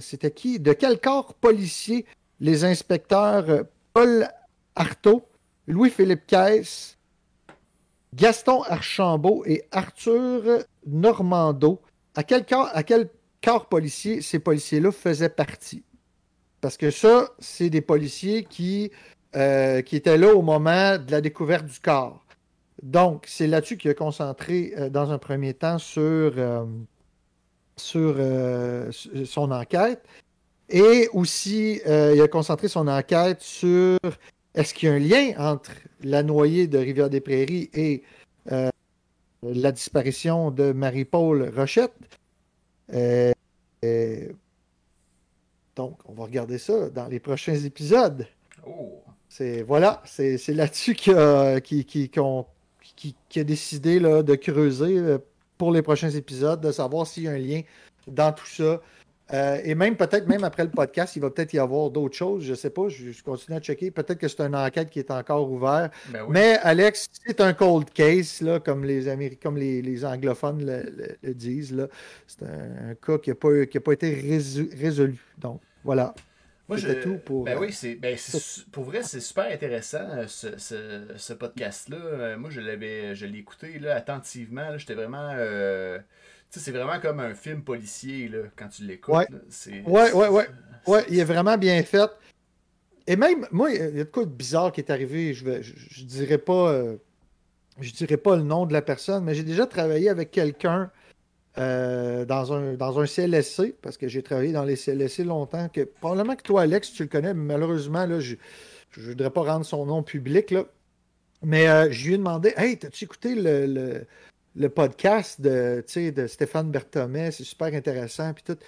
c'était qui, de quel corps policier les inspecteurs Paul Artaud, Louis-Philippe Caisse, Gaston Archambault et Arthur Normando, à quel corps policier ces policiers-là faisaient partie? Parce que ça, c'est des policiers qui, euh, qui étaient là au moment de la découverte du corps. Donc, c'est là-dessus qu'il a concentré euh, dans un premier temps sur, euh, son enquête. Et aussi, il a concentré son enquête sur est-ce qu'il y a un lien entre la noyée de Rivière-des-Prairies et la disparition de Marie-Paul Rochette. Donc, on va regarder ça dans les prochains épisodes. Oh. C'est voilà, c'est là-dessus qu'il a, qui, qui, qui, a décidé là, de creuser euh, pour les prochains épisodes, de savoir s'il y a un lien dans tout ça. Euh, et même peut-être même après le podcast, il va peut-être y avoir d'autres choses. Je ne sais pas, je, continue à checker. Peut-être que c'est une enquête qui est encore ouverte. Ben Mais Alex, c'est un cold case, là, comme les Américains, comme les, anglophones le, disent. C'est un, cas qui n'a pas, pas été résolu. Donc voilà. Moi, je... tout pour. Ben oui, c'est, ben, pour vrai, c'est super intéressant euh, ce, ce, podcast-là. Euh, moi, je l'avais, je l'ai écouté là, attentivement. J'étais vraiment c'est vraiment comme un film policier là, quand tu l'écoutes. Ouais. ouais, ouais, ouais. Ouais, il est vraiment bien fait. Et même, moi, il y a de quoi de bizarre qui est arrivé. Je ne je, dirais pas. Euh, je dirais pas le nom de la personne, mais j'ai déjà travaillé avec quelqu'un euh, dans, un, dans un CLSC, parce que j'ai travaillé dans les CLSC longtemps. Que, probablement que toi, Alex, tu le connais, mais malheureusement, là, je ne voudrais pas rendre son nom public. Là. Mais euh, je lui ai demandé Hey, as-tu écouté le, le podcast de, de Stéphane Berthomé, c'est super intéressant, puis tout.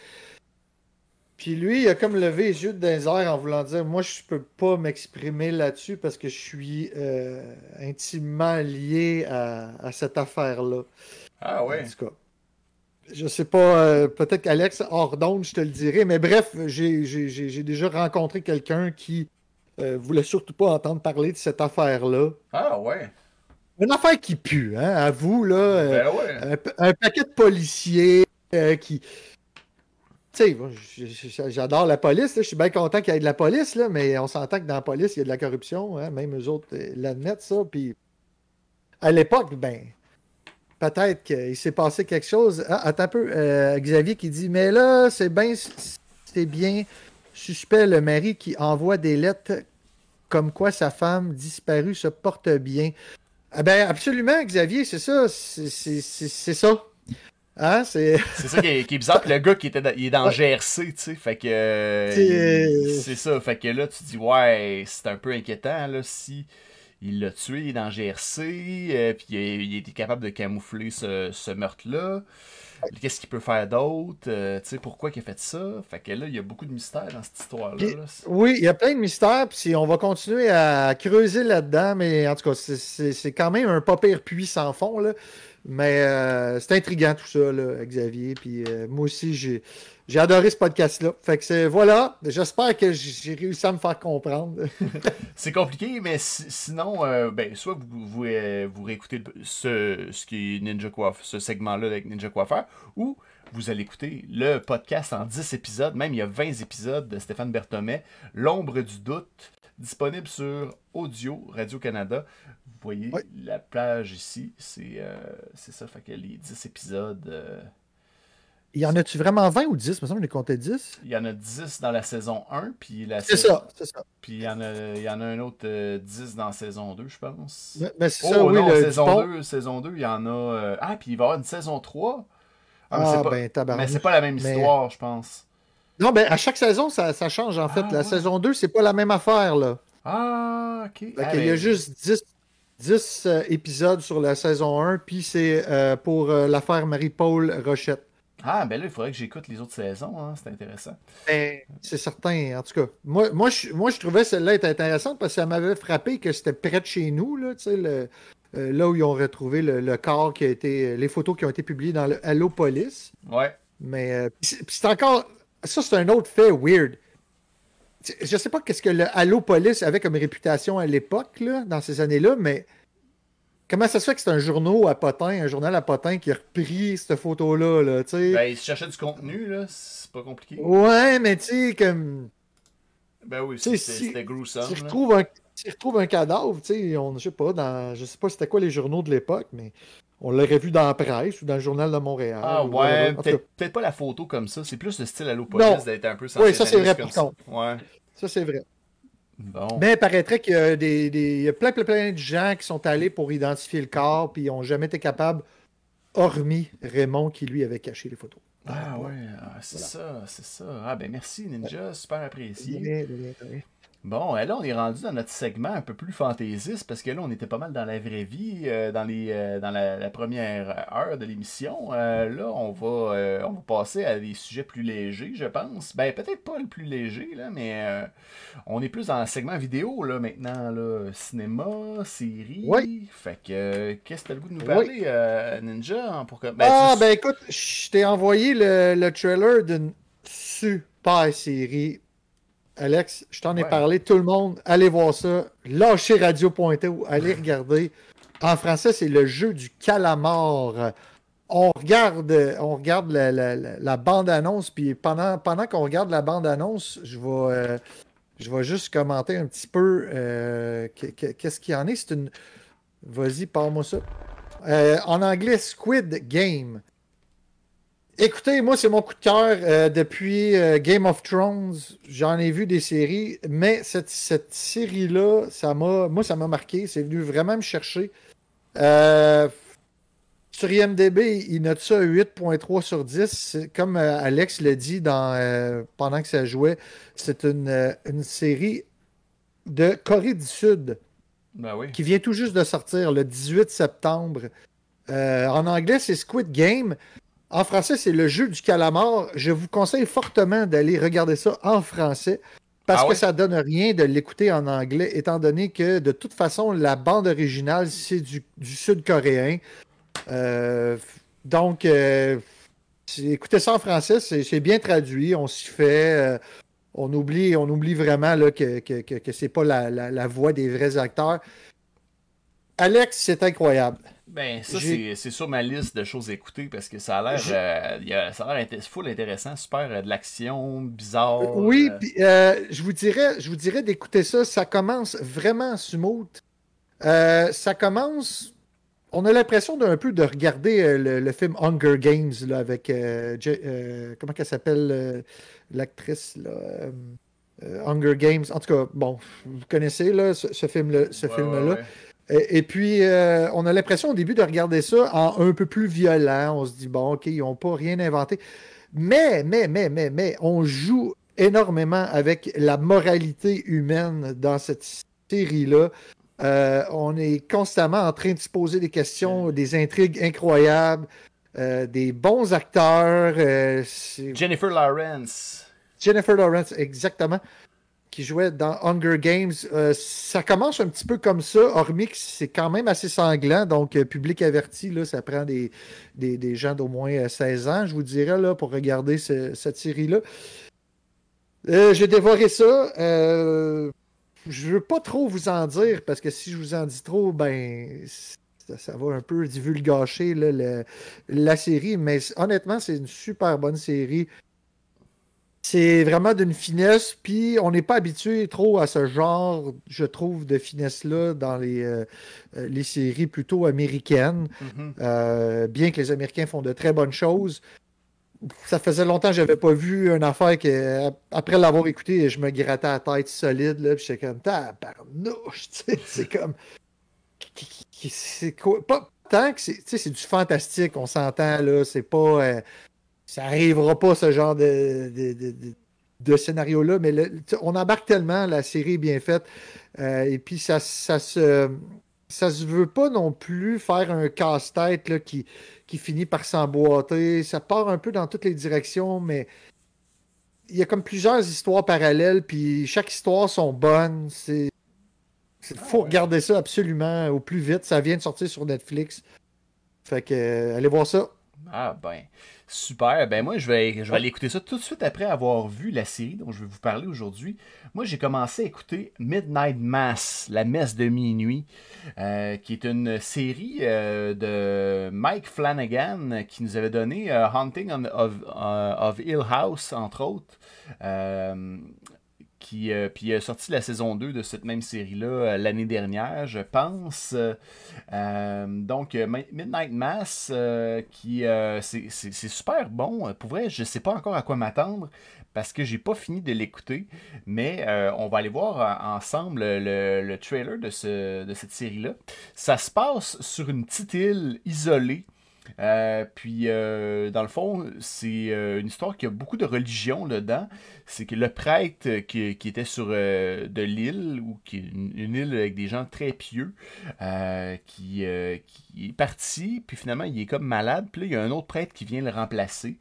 Puis lui, il a comme levé les yeux de désert en voulant dire Moi, je peux pas m'exprimer là-dessus parce que je suis euh, intimement lié à, cette affaire-là. Ah ouais. En tout cas. Je sais pas, euh, peut-être qu'Alex, hors d'onde, je te le dirai, mais bref, j'ai déjà rencontré quelqu'un qui euh, voulait surtout pas entendre parler de cette affaire-là. Ah ouais. Une affaire qui pue, hein, à vous, là. Euh, ben un, paquet de policiers euh, qui. Tu sais, j'adore la police, je suis bien content qu'il y ait de la police, là, mais on s'entend que dans la police, il y a de la corruption, hein, même eux autres l'admettent, ça. Puis à l'époque, ben, peut-être qu'il s'est passé quelque chose. Ah, attends un peu, Xavier qui dit Mais là, c'est bien, c'est bien suspect le mari qui envoie des lettres comme quoi sa femme disparue se porte bien. Ah ben absolument, Xavier, c'est ça. C'est ça. Hein, c'est ça qui est, bizarre. le gars qui était il est dans GRC, tu sais. Fait que. c'est ça. Fait que là, tu dis, ouais, c'est un peu inquiétant, là, si il l'a tué dans GRC, euh, puis il, était capable de camoufler ce, ce meurtre-là. Qu'est-ce qu'il peut faire d'autre? Euh, tu sais, pourquoi il a fait ça? Fait que là, il y a beaucoup de mystères dans cette histoire-là. Oui, il y a plein de mystères, puis on va continuer à creuser là-dedans, mais en tout cas, c'est quand même un pas pire puits sans fond, là. Mais euh, c'est intriguant tout ça, là, Xavier. Puis euh, moi aussi, j'ai j'ai adoré ce podcast-là. Fait que c'est voilà. J'espère que j'ai réussi à me faire comprendre. c'est compliqué, mais sinon, euh, ben, soit vous, vous, euh, vous réécoutez ce, ce qui est Ninja Coiffeur, ce segment-là avec Ninja Coiffeur, ou vous allez écouter le podcast en 10 épisodes, même il y a 20 épisodes de Stéphane Berthomet, L'ombre du doute, disponible sur Audio Radio-Canada. Vous voyez la plage ici, c'est euh, ça, fait que les 10 épisodes il y en a-tu vraiment 20 ou 10? Il me semble que je comptais 10. Il y en a 10 dans la saison 1. Puis la c'est ça, c'est ça. Puis il y, en a, il y en a un autre 10 euh, dans la saison 2, je pense. Mais, c'est oh, ça, oui. Non, saison, 2, saison 2, il y en a. Euh, ah, puis il va y avoir une saison 3. Ah, mais, c'est pas... ben, mais c'est pas la même histoire, je pense. Non, ben à chaque saison, ça, ça change en fait. Ah, la saison 2, c'est pas la même affaire, là. Ah, ok. Ah, il y a ben, juste 10, 10 euh, épisodes sur la saison 1, puis c'est pour l'affaire Marie-Paul Rochette. Ah, ben là, il faudrait que j'écoute les autres saisons, hein. c'est intéressant. Ben, c'est certain, en tout cas. Moi, moi, je, moi, je trouvais celle-là être intéressante parce que ça m'avait frappé que c'était près de chez nous, là, tu sais, le, euh, là où ils ont retrouvé le, corps qui a été. les photos qui ont été publiées dans le Hello Police. Ouais. Mais euh, c'est encore. Ça, c'est un autre fait weird. Je sais pas qu'est-ce que le Hello Police avait comme réputation à l'époque, dans ces années-là, mais Comment ça se fait que c'est un journal à Potin, un journal à Potin qui a repris cette photo-là, là, tu sais? Ben, il cherchait du contenu, là, c'est pas compliqué. Ouais, mais tu sais, comme... Ben oui, c'était gruesome. S'il retrouve, un... retrouve un cadavre, tu sais, on, je sais pas, dans... je sais pas c'était quoi les journaux de l'époque, mais on l'aurait vu dans la presse ou dans le journal de Montréal. Ah ouais, peut-être pas la photo comme ça, c'est plus le style à l'eau-police d'être un peu Oui, ça c'est vrai par contre. Ouais. Ça c'est vrai. Mais il paraîtrait qu'il y a, des, a plein, plein, plein de gens qui sont allés pour identifier le corps, puis ils n'ont jamais été capables, hormis Raymond qui lui avait caché les photos. Ah ouais, ah, c'est ça, c'est ça. Ah ben merci Ninja, super apprécié. Bon, là, on est rendu dans notre segment un peu plus fantaisiste parce que là, on était pas mal dans la vraie vie, euh, dans, les, euh, dans la, première heure de l'émission. Euh, là, on va, on va passer à des sujets plus légers, je pense. Ben, peut-être pas le plus léger, là, mais on est plus dans le segment vidéo, là, maintenant, là. Cinéma, série. Oui. Fait que, qu'est-ce que tu as le goût de nous parler, Ninja? Pour que... Ben, ah, ben écoute, je t'ai envoyé le, le trailer d'une super série Alex, je t'en ai parlé, tout le monde, allez voir ça. Lâchez radio.to, allez regarder. En français, c'est le jeu du calamar. On regarde, on regarde la, bande-annonce, puis pendant, pendant qu'on regarde la bande-annonce, je vais, euh, je vais juste commenter un petit peu euh, qu'est-ce qu'il y en est. C'est une. Vas-y, parle-moi ça. Euh, en anglais, Squid Game. Écoutez, moi, c'est mon coup de cœur euh, depuis euh, Game of Thrones. J'en ai vu des séries, mais cette, série-là, ça m'a, moi, ça m'a marqué. C'est venu vraiment me chercher. Euh, sur IMDB, il note ça 8.3 sur 10. Comme Alex l'a dit dans, pendant que ça jouait, c'est une, une série de Corée du Sud ben oui. qui vient tout juste de sortir le 18 septembre. en anglais, c'est Squid Game. En français, c'est le jeu du calamar. Je vous conseille fortement d'aller regarder ça en français parce ah que ça donne rien de l'écouter en anglais, étant donné que de toute façon, la bande originale, c'est du, sud-coréen. Euh, donc, euh, écoutez ça en français, c'est bien traduit, on s'y fait. Euh, on, oublie, on oublie vraiment là, que, que, que, c'est pas la, la voix des vrais acteurs. Alex, c'est incroyable. Ben, ça, c'est sur ma liste de choses à écouter parce que ça a l'air euh, ça a l'air full intéressant, super euh, de l'action, bizarre. Oui, euh. je vous dirais, je vous dirais d'écouter ça. Ça commence vraiment smooth. ça commence. On a l'impression d'un peu de regarder le, film Hunger Games là, avec comment elle s'appelle l'actrice là. Hunger Games. En tout cas, bon, vous connaissez là, ce, film-là. Ce film Et, puis, on a l'impression au début de regarder ça en un peu plus violent. On se dit, bon, OK, ils n'ont pas rien inventé. Mais, mais, mais, mais, mais, on joue énormément avec la moralité humaine dans cette série-là. Euh, on est constamment en train de se poser des questions, des intrigues incroyables, euh, des bons acteurs. Euh, Jennifer Lawrence. Jennifer Lawrence, exactement, qui jouait dans Hunger Games. ça commence un petit peu comme ça, hormis que c'est quand même assez sanglant. Donc, public averti, là, ça prend des, des, gens d'au moins 16 ans, je vous dirais, là, pour regarder cette série-là. J'ai dévoré ça je veux pas trop vous en dire parce que si je vous en dis trop, ben ça, va un peu divulgacher la série. Mais honnêtement, c'est une super bonne série. C'est vraiment d'une finesse, puis on n'est pas habitué trop à ce genre, je trouve, de finesse-là dans les, euh, euh, les séries plutôt américaines. Mm-hmm. Euh, bien que les Américains font de très bonnes choses, ça faisait longtemps que j'avais pas vu une affaire que, après l'avoir écouté, je me grattais la tête solide, là, puis j'étais comme, tabarnouche, c'est comme. C'est quoi? Pas tant que c'est du fantastique, on s'entend, là, c'est pas. Euh, ça arrivera pas, ce genre de, de, scénario-là, mais on embarque tellement, la série est bien faite, euh, et puis ça, ça se. Ça se veut pas non plus faire un casse-tête qui qui finit par s'emboîter. Ça part un peu dans toutes les directions, mais il y a comme plusieurs histoires parallèles, puis chaque histoire sont bonnes. C'est. Il faut regarder ça absolument au plus vite. Ça vient de sortir sur Netflix. Fait que euh, allez voir ça. Ah ben. Super. Ben moi, je vais, je vais aller écouter ça tout de suite après avoir vu la série dont je vais vous parler aujourd'hui. Moi, j'ai commencé à écouter Midnight Mass, la messe de minuit, euh, qui est une série euh, de Mike Flanagan qui nous avait donné euh, Haunting of, of, Hill House, entre autres qui euh, puis a sorti la saison 2 de cette même série-là euh, l'année dernière, je pense. Euh, donc, Midnight Mass, qui c'est super bon. Pour vrai, je sais pas encore à quoi m'attendre parce que j'ai pas fini de l'écouter, mais on va aller voir ensemble le, le trailer de, ce, de cette série-là. Ça se passe sur une petite île isolée euh, puis, euh, dans le fond, c'est euh, une histoire qui a beaucoup de religion dedans. C'est que le prêtre qui, était sur de l'île, ou qui est une, île avec des gens très pieux, qui, est parti, puis finalement, il est comme malade. Puis là, il y a un autre prêtre qui vient le remplacer.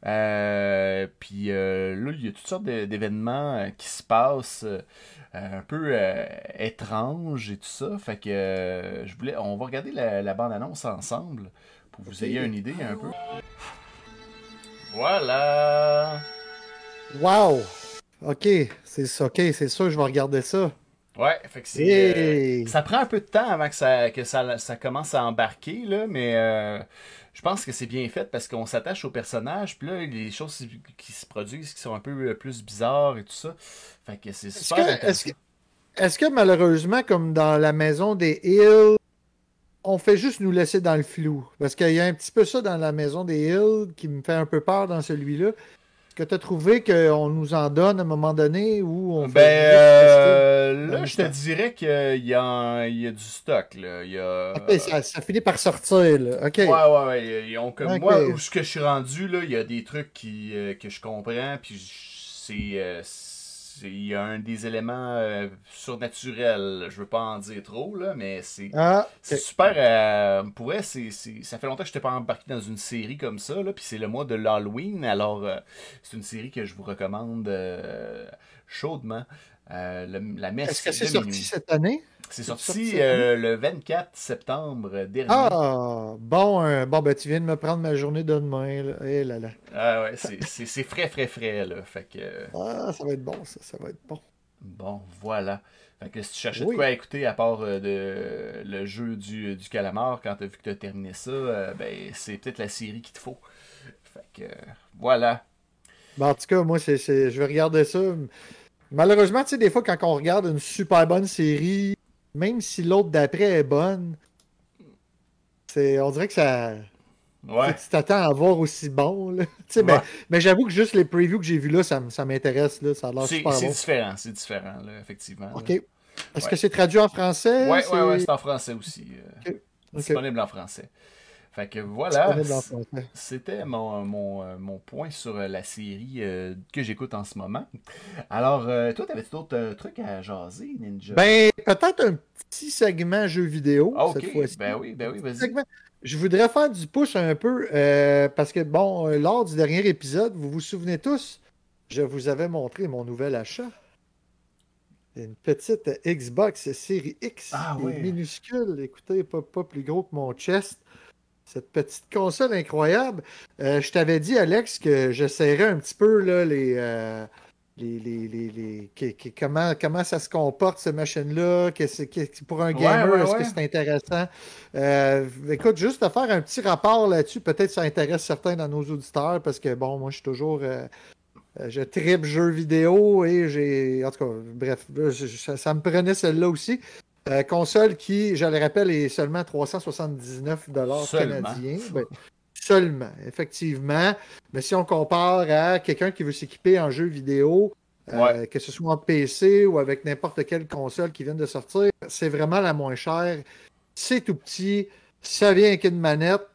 puis là, il y a toutes sortes d'événements qui se passent un peu étranges et tout ça. Fait que je voulais, on va regarder la bande-annonce ensemble vous ayez une idée un peu. Voilà! Wow! Ok, c'est ok, c'est sûr, je vais regarder ça. Ouais, fait que c'est. Euh, ça prend un peu de temps avant que ça, que ça, ça commence à embarquer, là, mais euh, je pense que c'est bien fait parce qu'on s'attache au personnage, puis là, les choses qui se produisent qui sont un peu euh, plus bizarres et tout ça. Fait que c'est super Est-ce que, est que, malheureusement, comme dans la maison des Hills, on fait juste nous laisser dans le flou. Parce qu'il y a un petit peu ça dans la maison des Hills qui me fait un peu peur dans celui-là. Est-ce que tu as trouvé qu'on nous en donne à un moment donné ou on Ben euh, là, je te dirais qu'il y, a, y a du stock. Là. Il y a... ça, finit par sortir. Là. Ouais, ouais, ouais. Ils ont comme moi, où ce que je suis rendu, là, il y a des trucs qui, euh, que je comprends. Puis c'est. Il y a un des éléments euh, surnaturels. Je veux pas en dire trop, là, mais c'est ah, super. Euh, pour c'est, ça fait longtemps que je n'étais pas embarqué dans une série comme ça. Là, puis c'est le mois de l'Halloween. Alors, euh, c'est une série que je vous recommande chaudement. la messe. Est-ce que c'est sorti cette année? C'est sorti euh, le 24 septembre dernier. Ah, bon, euh, bon ben, tu viens de me prendre ma journée de demain. Là. Eh là, là. Ah ouais, c'est frais, frais, frais. Là. Fait que... Ah, ça va être bon, ça. Ça va être bon. Bon, voilà. Fait que si tu cherchais de quoi écouter à part euh, de, le jeu du, du calamar quand tu as vu que tu as terminé ça, ben, c'est peut-être la série qu'il te faut. Fait que voilà. Ben, en tout cas, moi, c'est je vais regarder ça. Malheureusement, tu sais, des fois, quand on regarde une super bonne série, même si l'autre d'après est bonne, c'est, on dirait que ça. Ouais. Tu t'attends à voir aussi bon. Là. Mais, Ouais. mais j'avoue que juste les previews que j'ai vus là, ça, m'intéresse. Là. Ça a l'air C'est super c'est bon. différent, c'est différent, là, effectivement. OK. Est-ce Ouais. que c'est traduit en français? C'est- ouais, ouais, c'est en français aussi. euh. Disponible en français. Fait que voilà, c'était mon, mon, euh, mon point sur euh, la série euh, que j'écoute en ce moment. Alors, euh, toi, t'avais d'autres euh, trucs à jaser, Ninja? Ben, peut-être un petit segment jeu vidéo Ah, cette ok, fois-ci. ben oui, ben oui, vas-y. Segment. Je voudrais faire du push un peu euh, parce que, bon, lors du dernier épisode, vous vous souvenez tous, je vous avais montré mon nouvel achat. Une petite Xbox Série X Ah, ouais. minuscule, écoutez, pas, pas plus gros que mon chest. Cette petite console incroyable. Euh, je t'avais dit, Alex, que j'essaierais un petit peu là, les, euh, les, les, les, les- comment, comment ça se comporte, cette machine-là, pour un gamer, ouais, est-ce ouais. que c'est intéressant? Euh, écoute, juste à faire un petit rapport là-dessus, peut-être ça intéresse certains dans nos auditeurs, parce que bon, moi je suis toujours. je tripe jeux vidéo et j'ai. En tout cas, bref, je- je- ça, ça me prenait celle-là aussi. Euh, console qui, je le rappelle, est seulement 379 Seulement. canadiens. Ben, seulement, effectivement. Mais si on compare à quelqu'un qui veut s'équiper en jeu vidéo, euh, Ouais. que ce soit en PC ou avec n'importe quelle console qui vient de sortir, c'est vraiment la moins chère. C'est tout petit, ça vient avec une manette.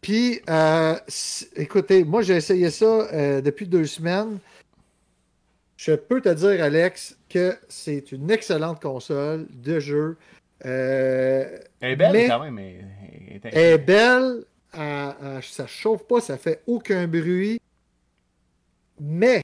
Puis, euh, écoutez, moi j'ai essayé ça depuis deux semaines. Je peux te dire, Alex, que c'est une excellente console de jeu. Euh, Elle est belle mais- quand même, mais elle est- elle est belle, elle- elle- ça chauffe pas, ça fait aucun bruit. Mais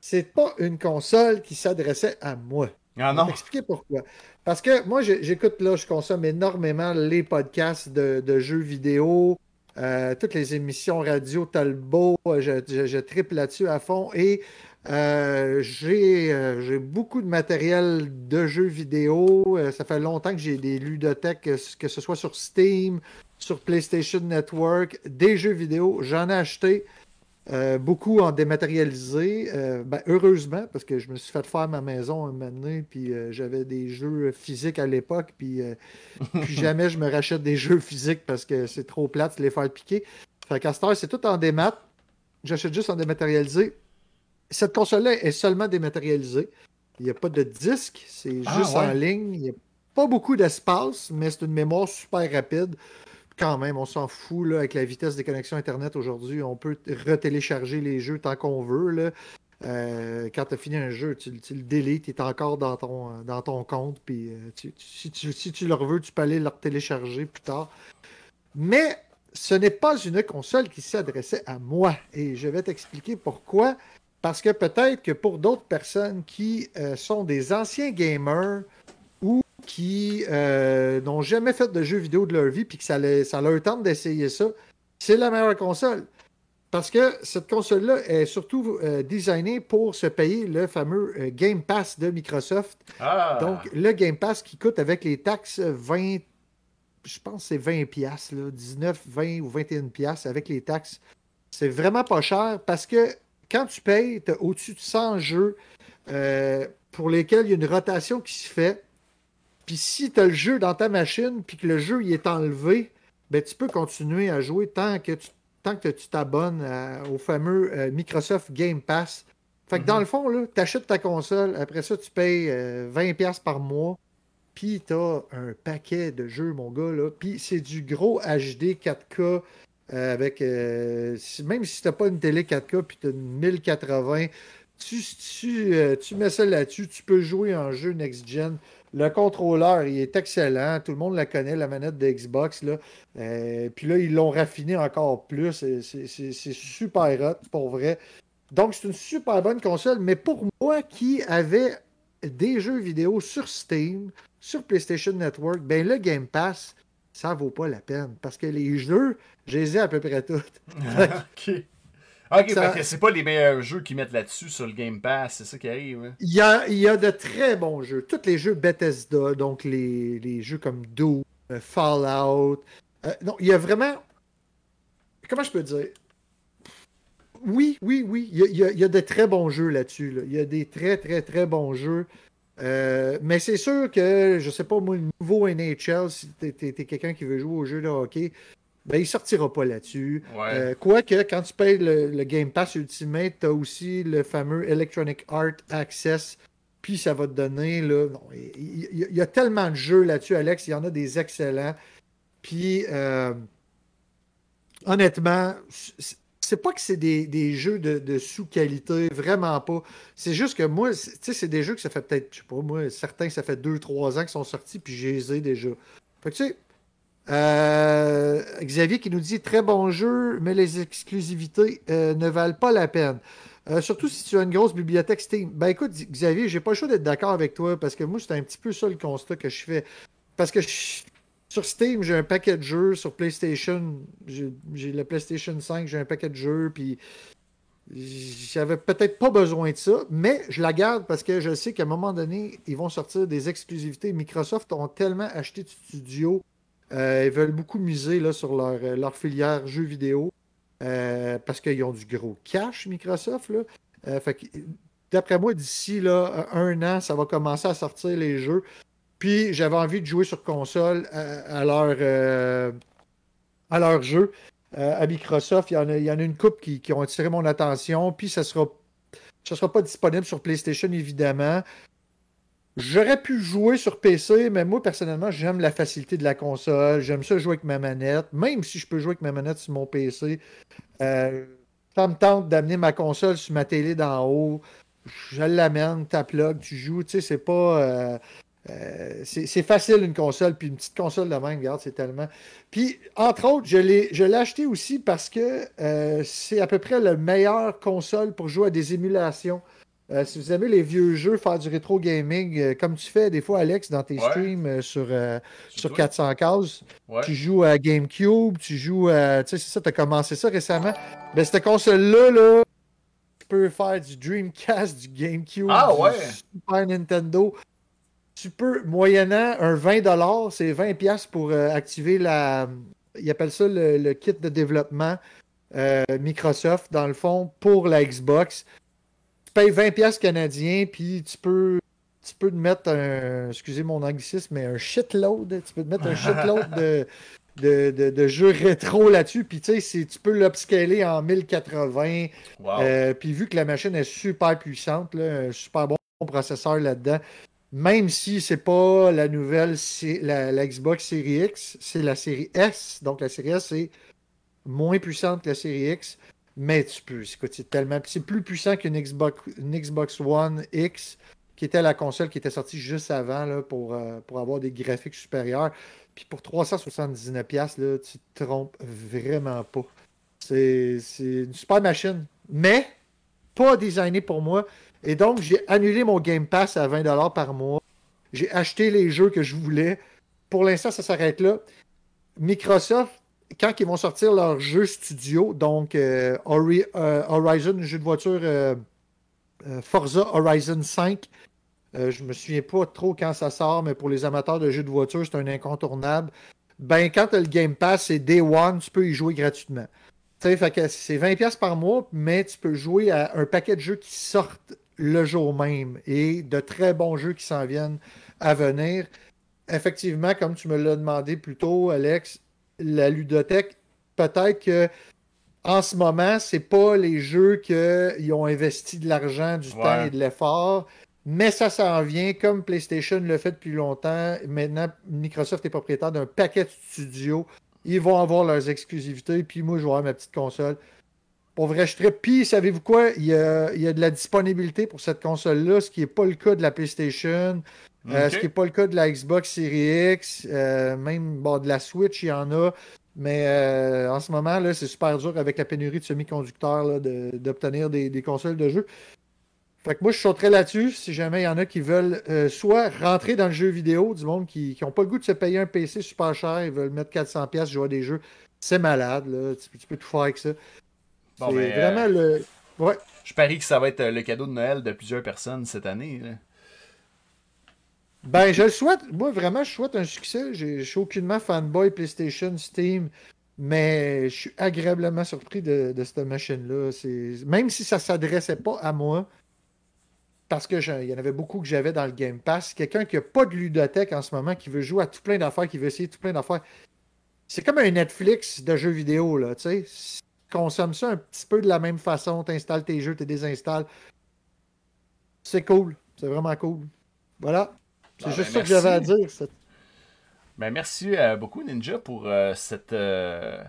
c'est pas une console qui s'adressait à moi. Ah Je vais non, t'expliquer pourquoi. Parce que moi, j'écoute là, je consomme énormément les podcasts de, de jeux vidéo, euh, toutes les émissions radio Talbot, je, je, je triple là-dessus à fond et euh, j'ai euh, j'ai beaucoup de matériel de jeux vidéo. Euh, ça fait longtemps que j'ai des ludothèques, que, ce- soit sur Steam, sur PlayStation Network, des jeux vidéo. J'en ai acheté. Beaucoup en dématérialisé. Ben, heureusement, parce que je me suis fait faire ma maison un moment donné, puis j'avais des jeux physiques à l'époque, puis jamais je me rachète des jeux physiques parce que c'est trop plate de les faire piquer. Fait qu'à cette heure, c'est tout en démat. J'achète juste en dématérialisé. Cette console-là est seulement dématérialisée. Il n'y a pas de disque, c'est Ah, juste ouais. en ligne. Il n'y a pas beaucoup d'espace, mais c'est une mémoire super rapide quand même, on s'en fout là, avec la vitesse des connexions Internet aujourd'hui. On peut retélécharger les jeux tant qu'on veut. Là. Euh, quand tu as fini un jeu, tu, tu le délites, tu es encore dans ton, dans ton compte. Puis euh, tu- tu- si, tu, si tu le veux, tu peux aller le télécharger plus tard. Mais ce n'est pas une console qui s'adressait à moi. Et je vais t'expliquer pourquoi. Parce que peut-être que pour d'autres personnes qui euh, sont des anciens gamers ou qui euh, n'ont jamais fait de jeux vidéo de leur vie puis que ça, les- ça leur tente d'essayer ça, c'est la meilleure console. Parce que cette console-là est surtout euh, designée pour se payer le fameux euh, Game Pass de Microsoft. Ah, Donc, le Game Pass qui coûte avec les taxes 20, je pense que c'est 20 piastres, là, 19, 20 ou 21 piastres avec les taxes. C'est vraiment pas cher parce que quand tu payes, tu as au-dessus de 100 jeux euh, pour lesquels il y a une rotation qui se fait. Puis si tu as le jeu dans ta machine puis que le jeu il est enlevé, ben, tu peux continuer à jouer tant que tu tant que tu t'abonnes au fameux euh, Microsoft Game Pass. Fait que dans le fond, tu achètes ta console, après ça, tu payes euh, 20$ par mois, puis tu as un paquet de jeux, mon gars. Là. Puis c'est du gros HD 4K euh, avec. euh, même si tu n'as pas une télé 4K, puis tu as une 1080, tu, tu, euh, tu mets ça là-dessus, tu peux jouer en jeu next-gen. Le contrôleur, il est excellent. Tout le monde la connaît, la manette de Xbox. Là. Euh, puis là, ils l'ont raffiné encore plus. C'est super hot, pour vrai. Donc, c'est une super bonne console. Mais pour moi qui avait des jeux vidéo sur Steam, sur PlayStation Network, ben le Game Pass, ça vaut pas la peine. Parce que les jeux, je les ai à peu près tous. ok. Ok, Ça- parce que c'est pas les meilleurs jeux qu'ils mettent là-dessus sur le Game Pass, c'est ça qui arrive. hein. Il y a, il y a de très bons jeux. Tous les jeux Bethesda, donc les, les jeux comme Doom, euh, Fallout. Euh, non, il y a vraiment. Comment je peux dire? Oui, oui, oui. Il y a, il y a- il y a de très bons jeux là-dessus. là. Il y a des très, très, très bons jeux. Euh, mais c'est sûr que, je sais pas, moi, le nouveau NHL, si t'es, t'es- t'es quelqu'un qui veut jouer au jeu de hockey, ben, il sortira pas là-dessus. Ouais. Euh, Quoique, quand tu payes le, le Game Pass Ultimate, tu as aussi le fameux Electronic Art Access. Puis ça va te donner. Là, non, il, il- il y a tellement de jeux là-dessus, Alex. Il y en a des excellents. Puis, euh, honnêtement, c'est- pas que c'est des, des jeux de, de sous-qualité, vraiment pas. C'est juste que moi, tu sais, c'est des jeux que ça fait peut-être, je sais pas, moi, certains, ça fait 2-3 ans qu'ils sont sortis, puis j'ai les ai déjà. Fait que tu sais, euh, Xavier qui nous dit très bon jeu, mais les exclusivités euh, ne valent pas la peine. Euh, surtout si tu as une grosse bibliothèque Steam. Ben écoute, Xavier, j'ai pas le choix d'être d'accord avec toi parce que moi, c'est un petit peu ça le constat que je fais. Parce que je- sur Steam, j'ai un paquet de jeux. Sur PlayStation, j'ai le PlayStation 5, j'ai un paquet de jeux. Puis j'avais peut-être pas besoin de ça, mais je la garde parce que je sais qu'à un moment donné, ils vont sortir des exclusivités. Microsoft ont tellement acheté de studios. euh, ils veulent beaucoup miser sur leur, euh, leur filière jeux vidéo. euh, parce qu'ils ont du gros cash, Microsoft. D'après moi, d'ici un an, ça va commencer à sortir les jeux. Puis j'avais envie de jouer sur console à, à leur, euh, à leur jeu. Euh, à Microsoft, il y en a, il y en a une couple qui, qui ont attiré mon attention. Puis ça sera, ça sera pas disponible sur PlayStation, évidemment. J'aurais pu jouer sur PC, mais moi, personnellement, j'aime la facilité de la console. J'aime ça jouer avec ma manette. Même si je peux jouer avec ma manette sur mon PC, euh, ça me tente d'amener ma console sur ma télé d'en haut. Je l'amène, plug, tu joues. Tu sais, c'est pas. euh, euh, c'est facile une console, puis une petite console de même, regarde, c'est tellement. Puis, entre autres, je l'ai acheté aussi parce que euh, c'est à peu près la meilleure console pour jouer à des émulations. Euh, si vous aimez les vieux jeux, faire du rétro gaming, comme tu fais des fois, Alex, dans tes Ouais. streams sur, sur toi? 400 cases, Ouais. tu joues à GameCube, tu joues à. Tu sais, c'est ça, tu as commencé ça récemment. Ben, cette console-là, là, tu peux faire du Dreamcast, du GameCube, Ah, du. Super Nintendo. Tu peux, moyennant un 20$, c'est 20$ pour euh, activer la. Ils appellent ça le, le kit de développement euh, Microsoft, dans le fond, pour la Xbox. Tu payes 20$ canadiens, puis tu peux. Tu peux te mettre un, excusez mon anglicisme, mais un shitload. Tu peux te mettre un shitload de, de, de, de jeux rétro là-dessus. Puis tu sais, tu peux l'upscaler en 1080. Wow. Euh, puis vu que la machine est super puissante, là, un super bon processeur là-dedans, même si c'est pas la nouvelle, la, Xbox Series X, c'est la série S. Donc la série S, c'est moins puissante que la série X. Mais tu peux, c'est tellement. C'est plus puissant qu'une Xbox, une Xbox One X, qui était la console qui était sortie juste avant là, pour, euh, pour avoir des graphiques supérieurs. Puis pour 379$, là, tu te trompes vraiment pas. C'est c'est une super machine, mais pas designée pour moi. Et donc, j'ai annulé mon Game Pass à 20$ par mois. J'ai acheté les jeux que je voulais. Pour l'instant, ça s'arrête là. Microsoft, quand ils vont sortir leur jeu studio, donc euh, euh, Horizon, jeu de voiture euh, Forza Horizon 5, euh, je me souviens pas trop quand ça sort, mais pour les amateurs de jeux de voiture, c'est un incontournable. Ben, quand tu as le Game Pass, c'est Day One, tu peux y jouer gratuitement. Fait que c'est 20$ par mois, mais tu peux jouer à un paquet de jeux qui sortent le jour même et de très bons jeux qui s'en viennent à venir. Effectivement, comme tu me l'as demandé plus tôt, Alex, la ludothèque, peut-être que en ce moment, c'est pas les jeux qu'ils ont investi de l'argent, du Ouais. temps et de l'effort, mais ça s'en vient comme PlayStation le fait depuis longtemps. Maintenant, Microsoft est propriétaire d'un paquet de studios. Ils vont avoir leurs exclusivités, puis moi, je vais avoir ma petite console. Pour vrai, je trippe. Puis, savez-vous quoi? Il y, a, il y a de la disponibilité pour cette console-là, ce qui n'est pas le cas de la PlayStation, euh, ce qui n'est pas le cas de la Xbox Series X, euh, même bon, de la Switch, il y en a. Mais euh, en ce moment, là, c'est super dur avec la pénurie de semi-conducteurs de- d'obtenir des, des consoles de jeu. Fait que moi, je sauterais là-dessus si jamais il y en a qui veulent euh, soit rentrer dans le jeu vidéo, du monde qui n'ont pas le goût de se payer un PC super cher, ils veulent mettre 400$ jouer à des jeux. C'est malade, là. Tu, tu peux tout faire avec ça. Bon, c'est ben, vraiment le. Ouais. Je parie que ça va être euh, le cadeau de Noël de plusieurs personnes cette année. là. Ben, je le souhaite. Moi, vraiment, je souhaite un succès. Je suis aucunement fanboy PlayStation, Steam, mais je suis agréablement surpris de, de cette machine-là. Même si ça ne s'adressait pas à moi, parce que j'en- il y en avait beaucoup que j'avais dans le Game Pass, quelqu'un qui n'a pas de ludothèque en ce moment, qui veut jouer à tout plein d'affaires, qui veut essayer tout plein d'affaires, c'est comme un Netflix de jeux vidéo, là, tu sais. Consommes ça un petit peu de la même façon, tu installes tes jeux, tu les désinstalles. C'est cool. C'est vraiment cool. Voilà. C'est Ah, juste ben, ça que j'avais à dire. Ben, merci euh, beaucoup, Ninja, pour euh, cette, euh,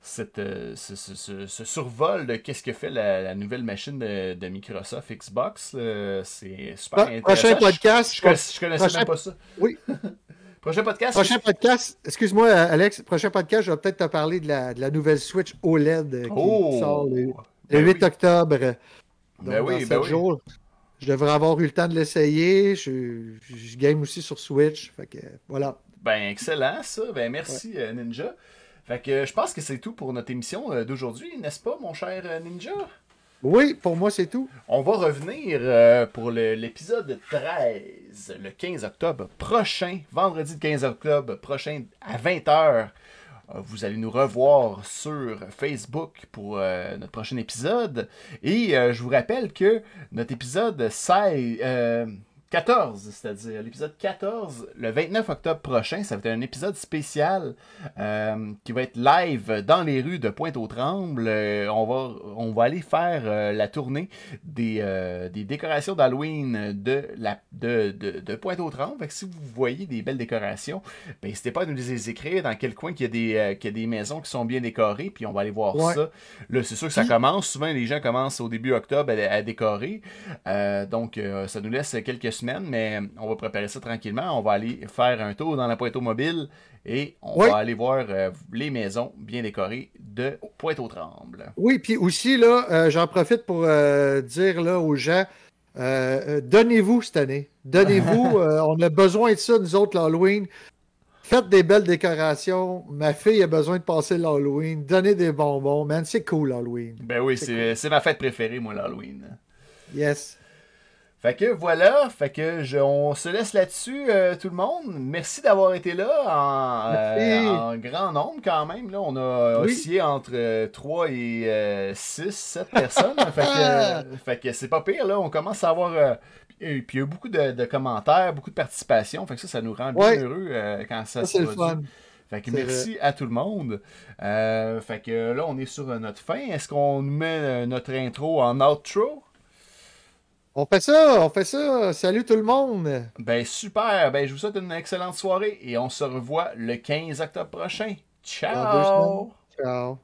cette, euh, ce, ce- ce- ce survol de qu'est-ce que fait la, la nouvelle machine de, de Microsoft Xbox. Euh, c'est super intéressant. prochain podcast. Je, je, je connaissais prochain- même pas ça. Oui. Prochain podcast? Prochain podcast, excuse-moi Alex, prochain podcast, je vais peut-être te parler de la, de la nouvelle Switch OLED qui Oh! sort le, le Ben 8 oui. octobre. Donc, Ben oui, ben oui. Je devrais avoir eu le temps de l'essayer. Je, je game aussi sur Switch. Fait que voilà. Ben, excellent, ça. Ben, merci, euh, Ninja. Fait que je pense que c'est tout pour notre émission euh, d'aujourd'hui, n'est-ce pas, mon cher euh, Ninja? Oui, pour moi, c'est tout. On va revenir euh, pour l'épisode 13, le 15 octobre prochain, vendredi le 15 octobre prochain à 20h. Vous allez nous revoir sur Facebook pour euh, notre prochain épisode. Et euh, je vous rappelle que notre épisode 16, euh, 14, c'est-à-dire l'épisode 14, le 29 octobre prochain, ça va être un épisode spécial euh, qui va être live dans les rues de Pointe-aux-Trembles. Euh, on, va, on va aller faire euh, la tournée des, des décorations d'Halloween de, la, de, de, de Pointe-aux-Trembles. Si vous voyez des belles décorations, ben, n'hésitez pas à nous les écrire dans quel coin qu'il y, a des, qu'il y a des maisons qui sont bien décorées, puis on va aller voir Ouais. ça. Là, c'est sûr que ça commence. Souvent, les gens commencent au début octobre à, à décorer. Donc, ça nous laisse quelques semaines, mais on va préparer ça tranquillement. On va aller faire un tour dans la Pointe-aux-Mobile et on Oui. va aller voir euh, les maisons bien décorées de Pointe-aux-Trembles. Oui, puis aussi, là, euh, j'en profite pour euh, dire là, aux gens donnez-vous cette année. Donnez-vous. on a besoin de ça, nous autres, l'Halloween. Faites des belles décorations. Ma fille a besoin de passer l'Halloween. Donnez des bonbons, man. C'est cool, l'Halloween. Ben oui, c'est ma fête préférée, moi, l'Halloween. Yes. Fait que voilà, fait que je- on se laisse là-dessus, euh, tout le monde. Merci d'avoir été là en, euh, en grand nombre quand même. Là, on a Oui. oscillé entre 3 et 6, 7 personnes. fait que, euh, que c'est pas pire, là. On commence à avoir. euh, et puis il y a eu beaucoup de, de commentaires, beaucoup de participation. Fait que ça, ça nous rend bien Ouais. heureux euh, quand ça, Ça, se produit. Fait que merci à tout le monde. Euh, fait que là, on est sur euh, notre fin. Est-ce qu'on met euh, notre intro en outro? On fait ça, on fait ça. Salut tout le monde. Ben super, ben je vous souhaite une excellente soirée et on se revoit le 15 octobre prochain. Ciao! Ciao.